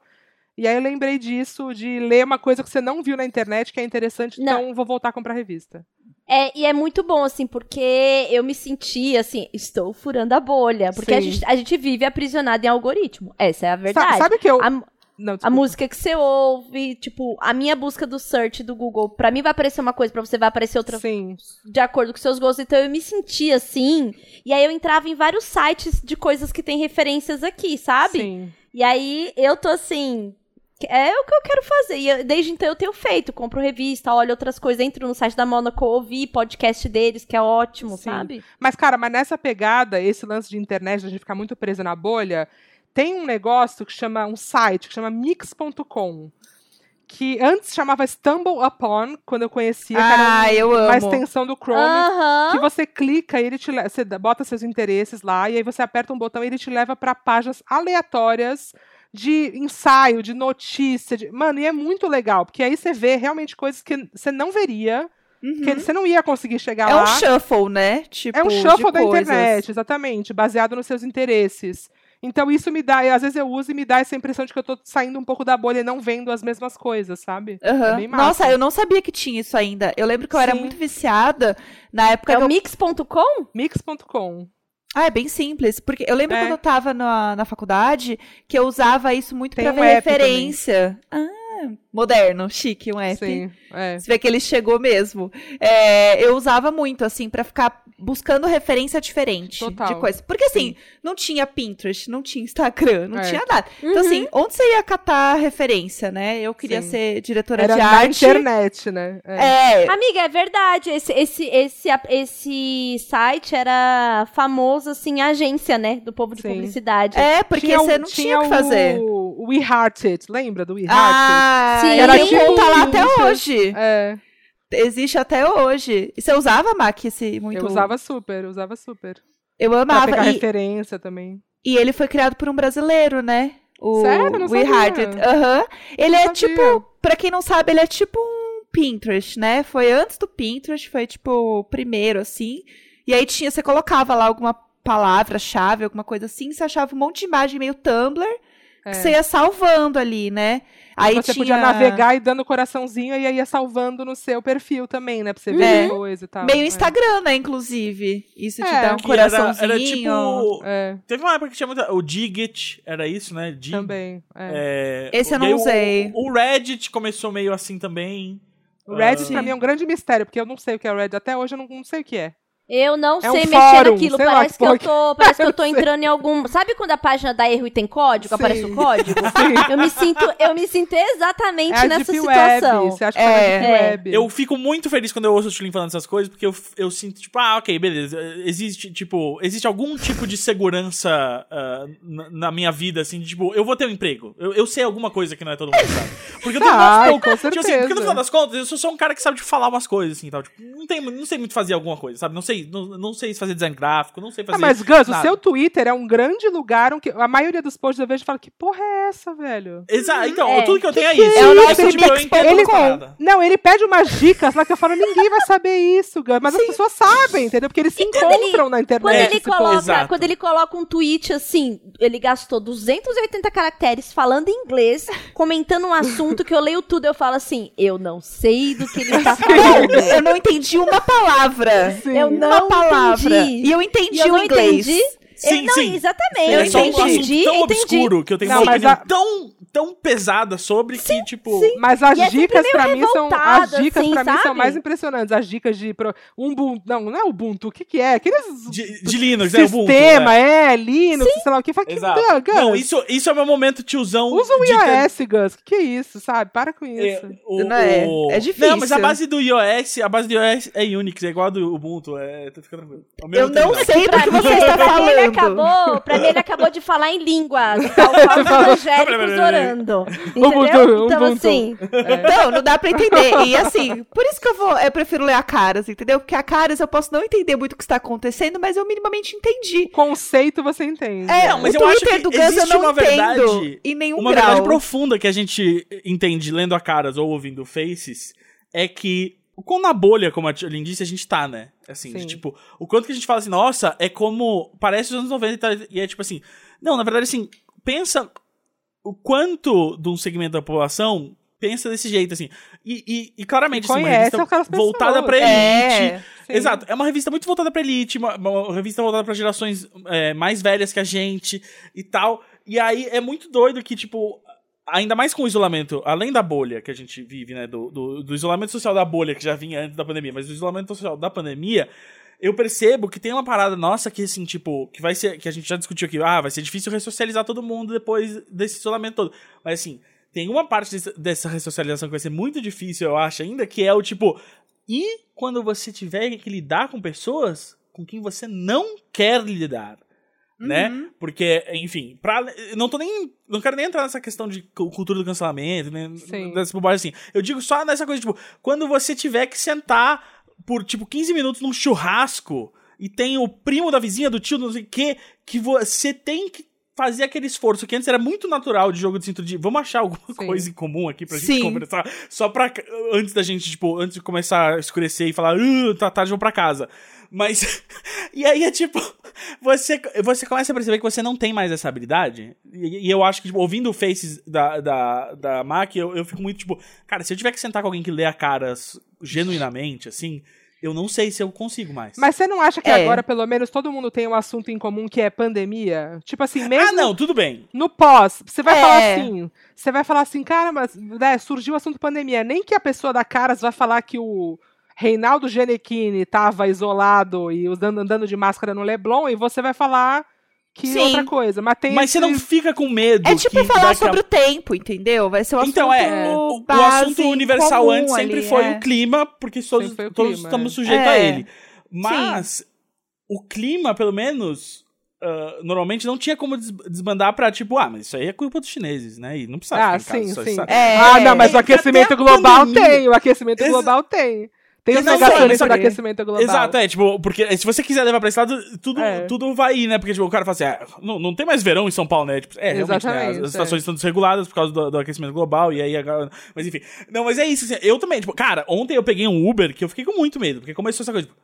E aí eu lembrei disso, de ler uma coisa que você não viu na internet, que é interessante, Não. então vou voltar a comprar a revista. É, e é muito bom, assim, porque eu me senti, assim, estou furando a bolha. Porque a gente, a gente vive aprisionado em algoritmo. Essa é a verdade. Sabe, sabe que eu. A, não, a música que você ouve, tipo, a minha busca do search do Google, pra mim vai aparecer uma coisa, pra você vai aparecer outra Sim. de acordo com seus gostos. Então eu me senti assim. E aí eu entrava em vários sites de coisas que tem referências aqui, sabe? Sim. E aí eu tô assim. É o que eu quero fazer. E eu- desde então eu tenho feito. Compro revista, olho outras coisas, entro no site da Monaco, ouvi podcast deles, que é ótimo, Sim. sabe? Mas, cara, mas nessa pegada, esse lance de internet, de a gente ficar muito preso na bolha, tem um negócio que chama, um site que chama mix.com. Que antes chamava Stumble Upon, quando eu conhecia, que Ah, eu uma amo. extensão do Chrome. Aham. Que você clica e ele te você bota seus interesses lá, e aí você aperta um botão e ele te leva pra páginas aleatórias de ensaio, de notícia. de- Mano, e é muito legal, porque aí você vê realmente coisas que você não veria que você não ia conseguir chegar É lá. um shuffle, né? Tipo, É um shuffle da coisas. internet, exatamente, baseado nos seus interesses. Então isso me dá, e às vezes eu uso e me dá essa impressão de que eu tô saindo um pouco da bolha e não vendo as mesmas coisas, sabe? Aham. É bem massa. Nossa, eu não sabia que tinha isso ainda. Eu lembro que eu era Sim. muito viciada na época É o eu... mix.com? Mix.com. Ah, é bem simples. Porque eu lembro É. quando eu tava na, na faculdade que eu usava isso muito Tem pra um ver referência. Ah, moderno, chique, um app. Sim, é. Você vê que ele chegou mesmo. É, eu usava muito, assim, pra ficar buscando referência diferente Total. de coisa. Porque, assim, não tinha Pinterest, não tinha Instagram, não É. tinha nada. Então, assim, onde você ia catar referência, né? Eu queria Sim. ser diretora Era de na arte. internet, né? É. É, Amiga, é verdade. Esse, esse, esse, esse site era famoso, assim, agência, né? Do povo de Sim. publicidade. é, porque Tinha você não tinha o que fazer. O We Hearted, lembra do We Hearted? Ah, Sim. Era tem tipo conta lá até hoje. É, Existe até hoje. E Você usava, Mac, esse muito? eu usava super, eu usava super. Eu Pra amava. pegar E, referência também. e ele foi criado por um brasileiro, né? O Sério? Não We sabia. Aham. Ele Não é sabia. tipo, pra quem não sabe, ele é tipo um Pinterest, né? Foi antes do Pinterest, foi tipo o primeiro, assim. E aí tinha, você colocava lá alguma palavra-chave, alguma coisa assim, você achava um monte de imagem meio Tumblr, É. que você ia salvando ali, né? Aí você tinha podia navegar e dando coraçãozinho e aí ia salvando no seu perfil também, né? Pra você ver É. coisa e tal. meio é. Instagram, né, inclusive. Isso te É, dá um Que era, coraçãozinho. era tipo. É, Teve uma época que tinha muita. O Digit era isso, né? Dig, também. é. é, Esse eu não aí o- usei. O, Reddit começou meio assim também. O Reddit Ah. pra mim é um grande mistério, porque eu não sei o que é o Reddit. Até hoje eu não, não sei o que é. Eu não É um sei mexer fórum, naquilo. Parece que que, eu tô, parece que eu tô entrando em algum. Sabe quando a página dá erro e tem código? Sim. Aparece o código? Eu me sinto, eu me sinto exatamente É nessa situação. Web. Você acha que É. é. Web? Eu fico muito feliz quando eu ouço o Tulin falando essas coisas, porque eu, eu sinto, tipo, ah, ok, beleza. Existe, tipo, existe algum tipo de segurança ah, na, na minha vida, assim, de, tipo, eu vou ter um emprego. Eu, eu sei alguma coisa que não é todo mundo sabe. Porque eu tenho Ai, muito pouco. com Tipo assim, porque no final das contas, eu sou só um cara que sabe de falar umas coisas, assim, tal. Tipo, não, tem, não sei muito fazer alguma coisa, sabe? Não sei, não, não sei fazer design gráfico, não sei fazer. Ah, mas Gus, o nada. seu Twitter é um grande lugar onde a maioria dos posts eu vejo e falo, que porra é essa, velho? Exato, então, É. tudo que eu tenho é Que isso. é o Eu, nosso tipo, eu entendo parada. Não, ele pede umas dicas lá que eu falo, ninguém vai saber isso, Gus. Mas as pessoas sabem, entendeu? Porque eles se quando ele- encontram na internet. Quando ele, coloca, quando ele coloca um tweet assim, ele gastou 280 caracteres falando inglês, comentando um assunto que eu leio tudo, eu falo assim, eu não sei do que ele tá falando. Eu não entendi uma palavra. Sim. Eu uma palavra. entendi. E eu entendi E eu o inglês. entendi. Sim, eu, não, sim. exatamente. É eu só um entendi, assunto tão entendi. obscuro que eu tenho Não, uma opinião a- tão, tão pesada sobre que, tipo. Mas as E é sempre dicas meio pra mim são as dicas assim, para mim são sabe? mais impressionantes. As dicas de pro, Ubuntu, não, não é Ubuntu, o que que é? Aqueles De, de Linux, né? Ubuntu, sistema, é. é, Linux, sei lá o que. Fala, que Exato. Gus, Não, isso, isso é o meu momento tiozão. Usa um de ter- iOS, Gus. Que que é isso, sabe? Para com É, isso. o- Não é- o- é difícil. Não, mas a base do iOS, a base do iOS é Unix, é igual a do Ubuntu, é, tá ficando tranquilo. É o Eu não terminal. sei do Pra que mim, você está pra mim, ele falando. acabou, pra mim ele acabou de falar em línguas, tal qual os evangélicos orando. Entendeu? Ubuntu, então, Ubuntu. assim, Não, não dá pra entender. E assim, por isso que eu vou, eu prefiro ler a Caras, entendeu? Porque a Caras eu posso não entender muito o que está acontecendo, mas eu minimamente entendi. O conceito você entende. É, Não, mas o eu acho Twitter que do eu não uma entendo verdade- em nenhum Uma grau. verdade profunda que a gente entende lendo a caras ou ouvindo faces é que o quão na bolha, como a Lin disse, a gente tá, né? Assim, de, tipo, o quanto que a gente fala assim, nossa, é como. Parece os anos 90 e, tal, e é tipo assim. Não, na verdade, assim, pensa o quanto de um segmento da população pensa desse jeito, assim. E, e, e claramente, assim, uma Conhece revista pessoas. voltada pra elite. É. Exato, é uma revista muito voltada pra elite, uma, uma revista voltada pra gerações é, mais velhas que a gente e tal. E aí é muito doido que, tipo, ainda mais com o isolamento, além da bolha que a gente vive, né? Do, do, do isolamento social da bolha que já vinha antes da pandemia, mas do isolamento social da pandemia, eu percebo que tem uma parada nossa que, assim, tipo, que vai ser. Que a gente já discutiu aqui, ah, vai ser difícil ressocializar todo mundo depois desse isolamento todo. Mas assim, tem uma parte desse- dessa ressocialização que vai ser muito difícil, eu acho, ainda, que é o tipo. E quando você tiver que lidar com pessoas com quem você não quer lidar? Né? Uhum. Porque, enfim, pra, não tô nem. Não quero nem entrar nessa questão de cu- cultura do cancelamento, né? Sim. Dessa bobagem assim. Eu digo só nessa coisa, tipo, quando você tiver que sentar por, tipo, 15 minutos num churrasco e tem o primo da vizinha, do tio, não sei o quê, que você tem que fazer aquele esforço que antes era muito natural de jogo de cinto de vamos achar alguma Sim. coisa em comum aqui pra Sim. gente conversar. Só pra. Antes da gente, tipo, antes de começar a escurecer e falar, tá tarde, vamos pra casa. Mas. e aí é tipo. Você, você começa a perceber que você não tem mais essa habilidade. E, e eu acho que, tipo, ouvindo o Faces da, da, da Mac, eu, eu fico muito tipo. Cara, se eu tiver que sentar com alguém que lê a cara genuinamente, assim. Eu não sei se eu consigo mais. Mas você não acha que É. agora, pelo menos, todo mundo tem um assunto em comum que é pandemia? Tipo assim, mesmo ah, não, tudo bem. no pós, você vai É. falar assim, você vai falar assim, cara, mas né, surgiu o assunto pandemia. Nem que a pessoa da Caras vai falar que o Reinaldo Genequini tava isolado e usando, andando de máscara no Leblon, e você vai falar que Sim. outra coisa. Mas tem Mas você não esse- fica com medo. É tipo que falar daqui a sobre o tempo, entendeu? Vai ser o Então, assunto é. O, o assunto universal antes sempre ali, foi é. o clima, porque todos, o todos clima, estamos é. sujeitos a É. ele. Mas o clima, pelo menos, ah, normalmente não tinha como des- desbandar pra, tipo, ah, mas isso aí é culpa dos chineses, né? E não precisa Ah, ficar em casa, sim, só sim. isso- É. Ah, não, mas o É, aquecimento a global pandemia. tem, o aquecimento Exa- global tem. Tem negacionistas sim, do aquecimento global. Exato, é, tipo, porque se você quiser levar pra esse lado, tudo, É. tudo vai ir, né? Porque, tipo, o cara fala assim, ah, não, não tem mais verão em São Paulo, né? Tipo, é, realmente, né? As, Exatamente, as estações estão desreguladas por causa do, do aquecimento global, e aí agora... Mas enfim. Não, mas é isso, assim, eu também, tipo, cara, ontem eu peguei um Uber que eu fiquei com muito medo, porque começou essa coisa, tipo,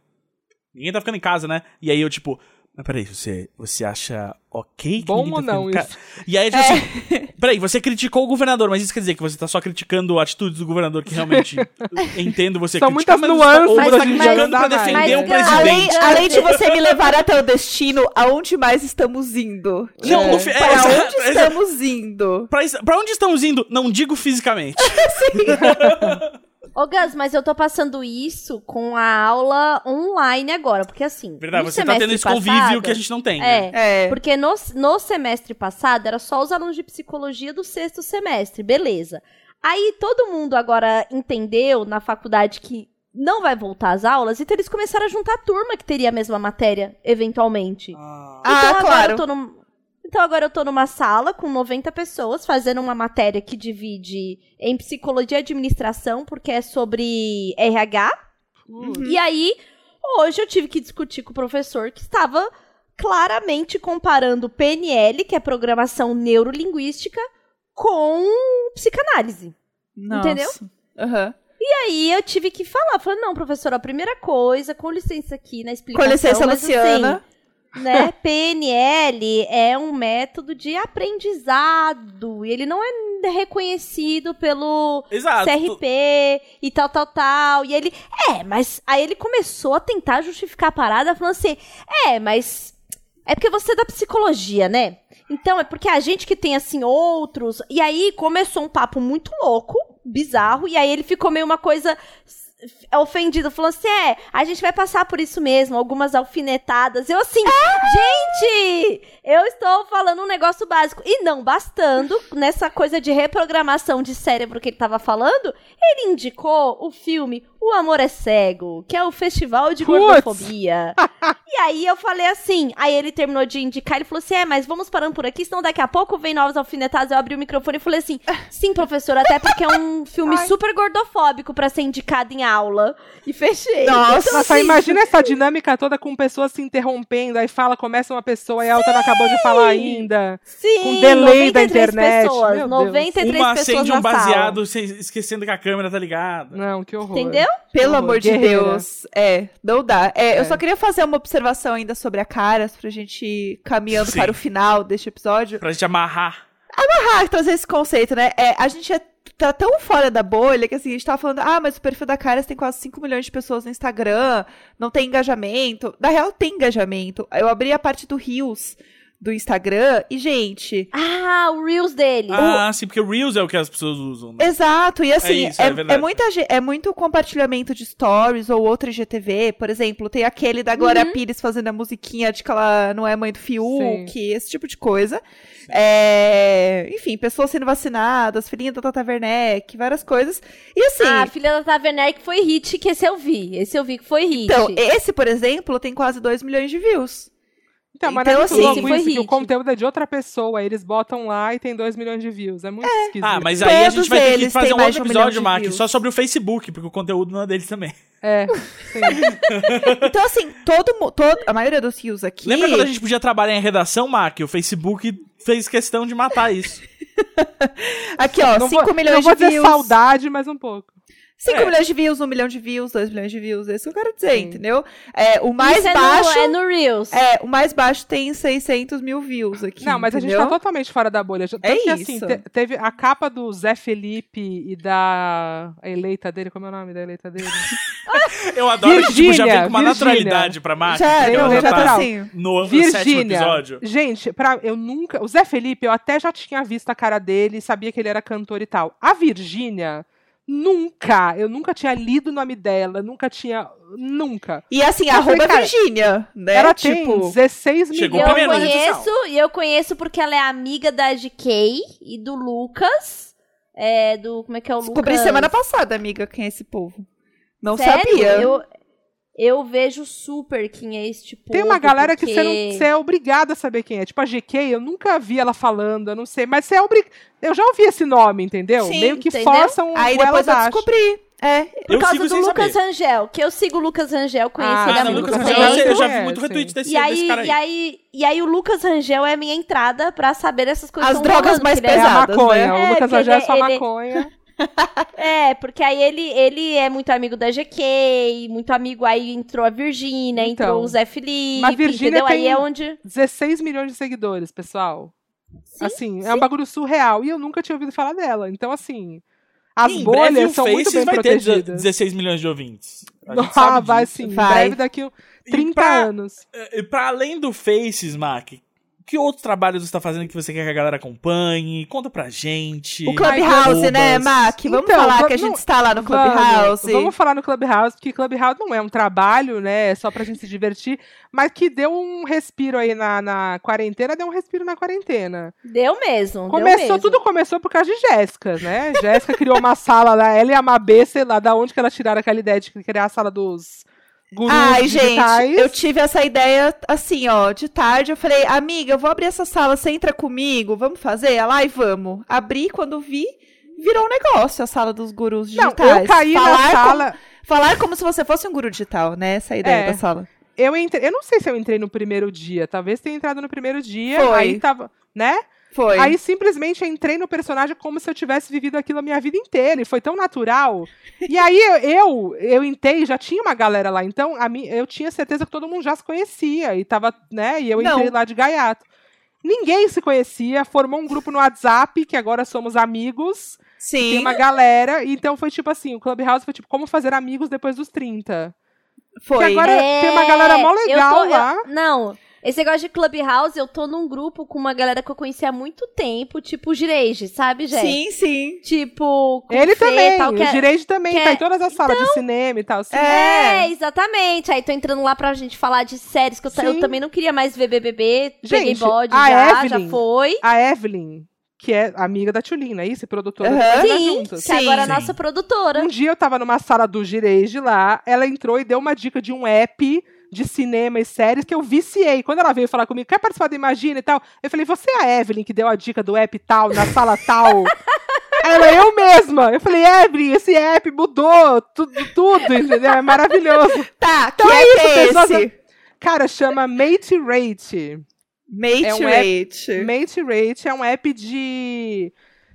ninguém tá ficando em casa, né? E aí eu, tipo, mas peraí, você, você acha ok que Bom ninguém ou tá não isso? E aí, tipo assim, peraí, você criticou o governador, mas isso quer dizer que você tá só criticando atitudes do governador que realmente entendo você São criticar, muitas tá- nuances ou pra você tá criticando pra defender Mas, presidente. Além, além de você me levar até o destino, aonde mais estamos indo? Não, É. no fi- é, Para exato, onde exato. estamos indo? Pra, pra onde estamos indo? Não digo fisicamente. Ô, Gus, mas eu tô passando isso com a aula online agora, porque assim. Verdade, no você tá tendo esse convívio passado- que a gente não tem. né? É, É. porque no, no semestre passado era só os alunos de psicologia do sexto semestre, beleza. Aí todo mundo agora entendeu na faculdade que não vai voltar às aulas, então eles começaram a juntar a turma que teria a mesma matéria, eventualmente. Ah, Ah, então agora claro. eu tô num- Então agora eu tô numa sala com 90 pessoas fazendo uma matéria que divide em psicologia e administração, porque é sobre RH. Hum. E aí, hoje eu tive que discutir com o professor que estava claramente comparando PNL, que é programação neurolinguística, com psicanálise. Nossa. Entendeu? Aham. E aí eu tive que falar, falei, não, professor, a primeira coisa, com licença aqui na explicação. Com licença, Luciana. assim, né, PNL é um método de aprendizado e ele não é reconhecido pelo Exato. CRP e tal, tal, tal. E ele, é, mas aí ele começou a tentar justificar a parada, falando assim: é, mas é porque você é da psicologia, né? Então é porque a gente que tem assim outros. E aí começou um papo muito louco, bizarro, e aí ele ficou meio uma coisa ofendido, falou assim: é, a gente vai passar por isso mesmo, algumas alfinetadas. Eu assim, gente, eu estou falando um negócio básico. E não bastando, nessa coisa de reprogramação de cérebro que ele tava falando, ele indicou o filme O Amor é Cego, que é o festival de Putz. gordofobia. e aí eu falei assim, aí ele terminou de indicar, ele falou assim, é, mas vamos parando por aqui, senão daqui a pouco vem novos alfinetados. Eu abri o microfone e falei assim, sim, professor, até porque é um filme super gordofóbico pra ser indicado em aula. E fechei. Nossa. Nossa, imagina essa dinâmica toda com pessoas se interrompendo, aí fala, começa uma pessoa e a outra não acabou de falar ainda. Sim, com delay da 93 internet, pessoas, meu Deus. 93 Uma pessoas acende um sala. baseado sem- esquecendo que a câmera tá ligada. Não, que horror. Entendeu? Pelo amor de Guerreira. Deus. É, não dá. É, É. Eu só queria fazer uma observação ainda sobre a Caras, pra gente ir caminhando Sim. para o final deste episódio. Pra gente amarrar. Ah, trazer esse conceito, né? É, a gente é, tá tão fora da bolha que assim, a gente tava falando, ah, mas o perfil da Caras tem quase 5 milhões de pessoas no Instagram, não tem engajamento. Na real, tem engajamento. Eu abri a parte do Rios do Instagram e, gente. Ah, o Reels dele. Ah, sim, porque o Reels é o que as pessoas usam. Né? Exato, e assim, isso, é é, é muita, é muito compartilhamento de stories ou outro IGTV, por exemplo, tem aquele da Glória Uhum. Pires fazendo a musiquinha de que ela não é mãe do Fiuk, esse tipo de coisa. É, enfim, pessoas sendo vacinadas, filhinha da Tata Werneck, várias coisas. E assim, Ah, filha da Taverner que foi hit, que esse eu vi. Esse eu vi que foi hit. então, esse, por exemplo, tem quase 2 milhões de views. Então, mas Então, é assim, louco isso, que o conteúdo é de outra pessoa, eles botam lá e tem 2 milhões de views. É muito esquisito. Ah, mas aí a gente Todos vai ter que fazer um outro de um episódio, de Mark, views. só sobre o Facebook, porque o conteúdo não é deles também. É, sim. Então, assim, todo, todo a maioria dos rios aqui. Lembra quando a gente podia trabalhar em redação, Mark? O Facebook fez questão de matar isso. Aqui, ó, não 5 vou, milhões não vou de dizer views. saudade, mas um pouco. 5 É. milhões de views, 1 milhão de views, 2 milhões de views. É isso que eu quero dizer, Sim. entendeu? É, o mais Isso é baixo. No, é no Reels. É, o mais baixo tem 600 mil views aqui. Não, mas a gente entendeu? tá totalmente fora da bolha. Tanto É que, assim, isso. te- teve a capa do Zé Felipe e da a eleita dele, como é o nome da eleita dele? Eu adoro que tipo, já vem Virgínia, com uma Virgínia. naturalidade pra máquina. Já, eu já, já tá tá assim. no sétimo Virgínia. episódio. Gente, pra, eu nunca. O Zé Felipe, eu até já tinha visto a cara dele, sabia que ele era cantor e tal. A Virgínia, nunca. Eu nunca tinha lido o nome dela, nunca tinha. Nunca. E assim, Eu falei, arroba Virgínia, né? Ela tipo, tem 16 Chegou E milhões. eu primeiro conheço, e eu conheço porque ela é amiga da GK e do Lucas. É, do. Como é que é o descobri Lucas? semana passada, amiga, quem é esse povo. Não Sério? sabia. Eu, eu vejo super quem é este povo. Tem uma galera que porque- você, não, você é obrigado a saber quem é. Tipo, a GK, eu nunca vi ela falando, eu não sei. Mas você é obrigado. Eu já ouvi esse nome, entendeu? Sim, Meio que entendeu? forçam Aí o depois eu descobri. É, Por Eu causa sigo do Lucas saber. Rangel, que eu sigo o Lucas Rangel, conheço Ah, não, muito Lucas Lucas Rangel, tempo. eu já vi É, muito retweet desse, E aí, desse cara aí. e, aí, e aí o Lucas Rangel é a minha entrada pra saber essas coisas As que drogas rolando, mais que É a pesadas, maconha. né? O É, Lucas porque Rangel é só ele- maconha. É, porque aí ele, ele é muito amigo da GK, muito amigo, aí entrou a Virgínia, Então, entrou o Zé Felipe, mas Virgínia entendeu? Aí tem- é onde... 16 milhões de seguidores, pessoal. Sim, assim, sim. é um bagulho surreal. E eu nunca tinha ouvido falar dela. Então, assim, as em breve bolhas são muito Faces bem vai ter protegidas. 16 milhões de ouvintes. Ah, vai disso. sim. Em Vai. breve, daqui a E 30 pra- anos. E pra além do Faces, Mac, que outros trabalhos você tá fazendo que você quer que a galera acompanhe? Conta pra gente. O Clubhouse, né. Mac? Vamos Então, falar que a gente não- está lá no Vamos, Clubhouse. Vamos falar no Clubhouse, porque Clubhouse não é um trabalho, né? É só pra gente se divertir, mas que deu um respiro aí na, na quarentena, deu um respiro na quarentena. Deu mesmo, deu Começou, mesmo. tudo começou por causa de Jéssica, né? Jéssica criou uma sala lá, ela e a Mabê, sei lá, da onde que elas tiraram aquela ideia de criar a sala dos gurus Ai, digitais. gente, eu tive essa ideia assim, ó, de tarde. Eu falei, amiga, eu vou abrir essa sala, você entra comigo, vamos fazer? Ela, ai, vamos. Abri, quando vi, virou um negócio a sala dos gurus Não, digitais. eu caí falar na sala... Como, falar como se você fosse um guru digital, né? Essa é a ideia É. da sala. Eu entrei, eu não sei se eu entrei no primeiro dia, talvez tenha entrado no primeiro dia, Foi. aí tava, né? Foi. Aí simplesmente eu entrei no personagem como se eu tivesse vivido aquilo a minha vida inteira, e foi tão natural. E aí eu, eu, eu entrei, já tinha uma galera lá, então a mim, eu tinha certeza que todo mundo já se conhecia, e tava, né, e eu Não. entrei lá de gaiato. Ninguém se conhecia, formou um grupo no WhatsApp, que agora somos amigos, tem Sim. uma galera, então foi tipo assim, o Clubhouse foi tipo, como fazer amigos depois dos 30. Foi. Que agora tem uma galera mó É, eu legal tô- eu- lá. não, esse negócio de Clubhouse, eu tô num grupo com uma galera que eu conheci há muito tempo, tipo o Gireige, sabe, gente? Sim, sim. Tipo, com Ele Fê, também, tal, que o é- Direito também, que tá é- em todas as salas de cinema e tal. Sim. É. É, exatamente. Aí tô entrando lá pra gente falar de séries, que eu, eu também não queria mais ver BBB. Peguei Gente, bode a já, Evelyn- já foi. A Evelyn, que é amiga da Tulin, não é isso? Produtora Pernas Sim, Juntas. que agora é nossa produtora. Um dia eu tava numa sala do Gireide lá, ela entrou e deu uma dica de um app de cinema e séries que eu viciei. Quando ela veio falar comigo, quer participar do Imagina e tal? Eu falei, você é a Evelyn que deu a dica do app tal, na sala tal? Ela, eu mesma. Eu falei, Evelyn, esse app mudou tudo, tudo, entendeu? É maravilhoso. Tá, Então que é é, isso, pessoas. esse? Cara, chama Mate Rate. Mate É um Rate. Mate Rate é um app de.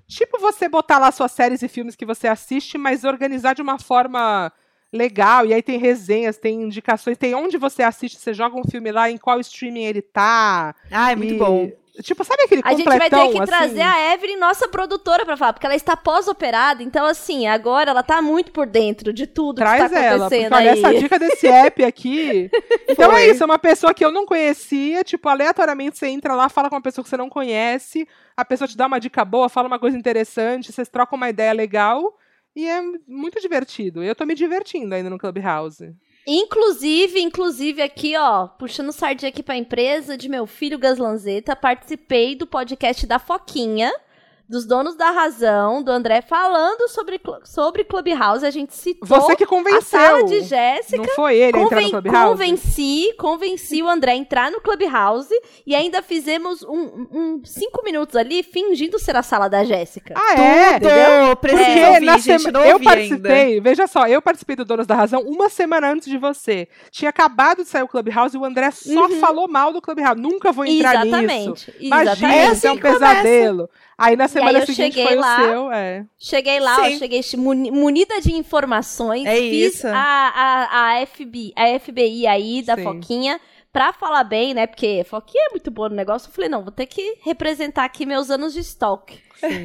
Tipo, você botar lá suas séries e filmes que você assiste, mas organizar de uma forma legal. E aí tem resenhas, tem indicações, tem onde você assiste, você joga um filme lá, em qual streaming ele tá. Ai, muito E- bom. Tipo, sabe aquele A gente vai ter que assim? trazer a Evelyn, nossa produtora, pra falar, porque ela está pós-operada, então assim, agora ela tá muito por dentro de tudo Traz que tá ela, porque acontecendo olha, aí. essa dica desse app aqui. então Foi. é isso, é uma pessoa que eu não conhecia, tipo, aleatoriamente você entra lá, fala com uma pessoa que você não conhece, a pessoa te dá uma dica boa, fala uma coisa interessante, vocês trocam uma ideia legal. E é muito divertido. Eu tô me divertindo ainda no Clubhouse. Inclusive, inclusive aqui, ó, puxando sardinha aqui pra empresa de meu filho Gaslanzeta, participei do podcast da Foquinha, dos donos da razão, do André, falando sobre, sobre Clubhouse. A gente citou Você que a convenceu. sala de Jéssica. Não foi ele a entrar no Conven- Clubhouse? convenci, convenci o André a entrar no Clubhouse e ainda fizemos um, um cinco minutos ali fingindo ser a sala da Jéssica. Ah, é? Tudo! Preciso Porque ouvir, na gente, não eu ouvi ainda. participei, veja só, eu participei do Donos da Razão uma semana antes de você. Tinha acabado de sair o Clubhouse e o André só Uhum. falou mal do Clubhouse. Nunca vou entrar nisso. Exatamente. Imagina, exatamente. É assim é um que começa. Aí na semana eu seguinte cheguei foi lá. o seu, é. Cheguei lá, Sim. eu cheguei muni- munida de informações, É fiz isso. a, a, a, FBI, a FBI aí da Sim. Foquinha pra falar bem, né? Porque Foquinha é muito boa no negócio. Eu falei, não, vou ter que representar aqui meus anos de stalk.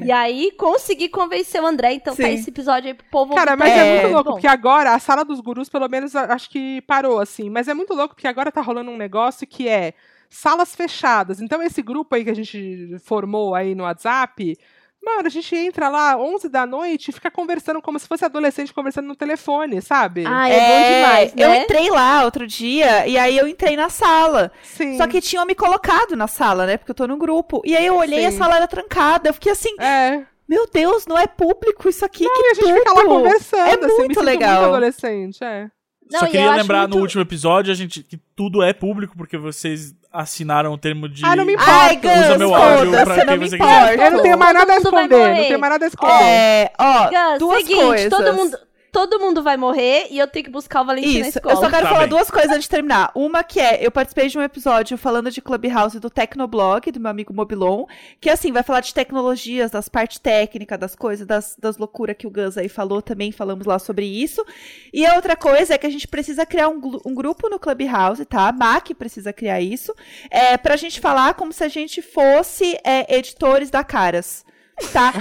E aí consegui convencer o André, então tá Sim. esse episódio aí pro povo Cara, mas é, também. muito louco, Bom, porque agora a sala dos gurus, pelo menos, acho que parou, assim. Mas é muito louco, porque agora tá rolando um negócio que é salas fechadas. Então, esse grupo aí que a gente formou aí no WhatsApp. Mano, a gente entra lá 11 da noite e fica conversando como se fosse adolescente conversando no telefone, sabe? Ai, é, bom demais, Eu né? entrei lá outro dia e aí eu entrei na sala. Sim. Só que tinham me colocado na sala, né? Porque eu tô no grupo. E aí eu olhei e a sala era trancada. Eu fiquei assim, É. meu Deus, não é público isso aqui. que E a gente fica lá tudo. conversando, É assim, eu me muito sinto legal. muito adolescente, é. Não, Só queria lembrar muito- no último episódio a gente, que tudo é público, porque vocês assinaram o termo de. Ah, não me importa. Ai, Gus, Usa meu áudio pra não quem me você quiser. importa. Eu não tenho mais nada a vai esconder, não tenho mais nada a esconder. É, ó, Gus, duas seguinte, coisas. todo mundo, todo mundo vai morrer e eu tenho que buscar o Valentim na Isso, escola. eu só quero Tá falar bem. duas coisas antes de terminar. Uma que é, eu participei de um episódio falando de Clubhouse do Tecnoblog, do meu amigo Mobilon, que assim, vai falar de tecnologias, das partes técnicas, das coisas, das, das loucuras que o Gus aí falou também, falamos lá sobre isso. E a outra coisa é que a gente precisa criar um, um grupo no Clubhouse, tá? A MAC precisa criar isso, é, pra gente falar como se a gente fosse é, editores da Caras. Tá?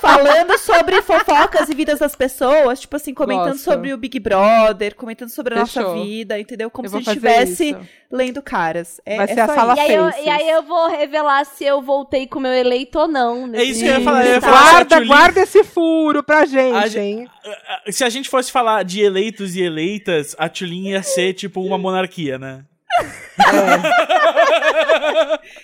Falando sobre fofocas e vidas das pessoas, tipo assim, comentando Gosto. sobre o Big Brother, comentando sobre a Fechou. nossa vida, entendeu? Como Eu se a gente estivesse lendo caras. É, Vai é ser a só sala. E aí, eu, e aí eu vou revelar se eu voltei com o meu eleito ou não. É isso que eu ia falar, eu ia falar- Guarda, Julie- guarda esse furo pra gente, A gente- hein? Se a gente fosse falar de eleitos e eleitas, a Tulin ia ser tipo uma monarquia, né?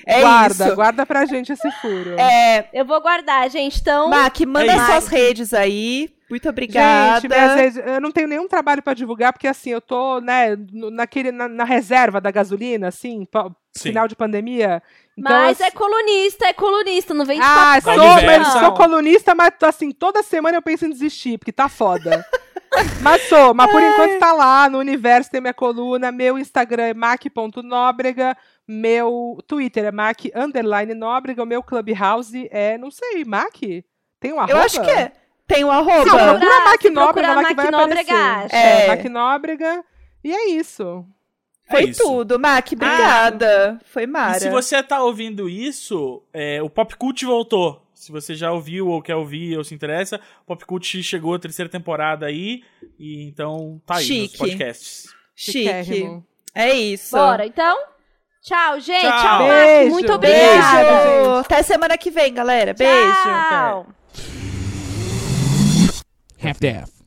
É guarda, isso. guarda pra gente esse furo. É, Eu vou guardar, gente. Então, Mac, manda É suas redes aí. Muito obrigada. Gente, minhas redes- eu não tenho nenhum trabalho pra divulgar, porque assim, eu tô, né, naquele, na, na reserva da gasolina, assim, Sim. final de pandemia. Então, mas assim, é colunista, é colunista, não vem de Ah, papo sou, mas sou colunista, mas assim, toda semana eu penso em desistir, porque tá foda. mas sou, mas por enquanto tá lá, no universo tem minha coluna, meu Instagram é mac.nóbrega, meu Twitter é mac underline nóbrega, o meu Clubhouse é, não sei, mac? Tem um arroba? Eu acho que é. Tem um arroba. Procura- procura Mac se Nóbrega procurar Mac vai Nóbrega, aparecer. acha. É, É. Mac Nóbrega, e é isso. Foi É isso. tudo. Mac, obrigada. Foi Mara. E se você tá ouvindo isso, é, o Pop Cult voltou. Se você já ouviu ou quer ouvir ou se interessa, o Pop Cult chegou a terceira temporada aí. E então tá aí nos Chique. podcasts. Chique. É isso. Bora, então. Tchau, gente. Tchau. Beijo. Muito Beijo. obrigada. Até semana que vem, galera. Beijo. Tchau. half-daff.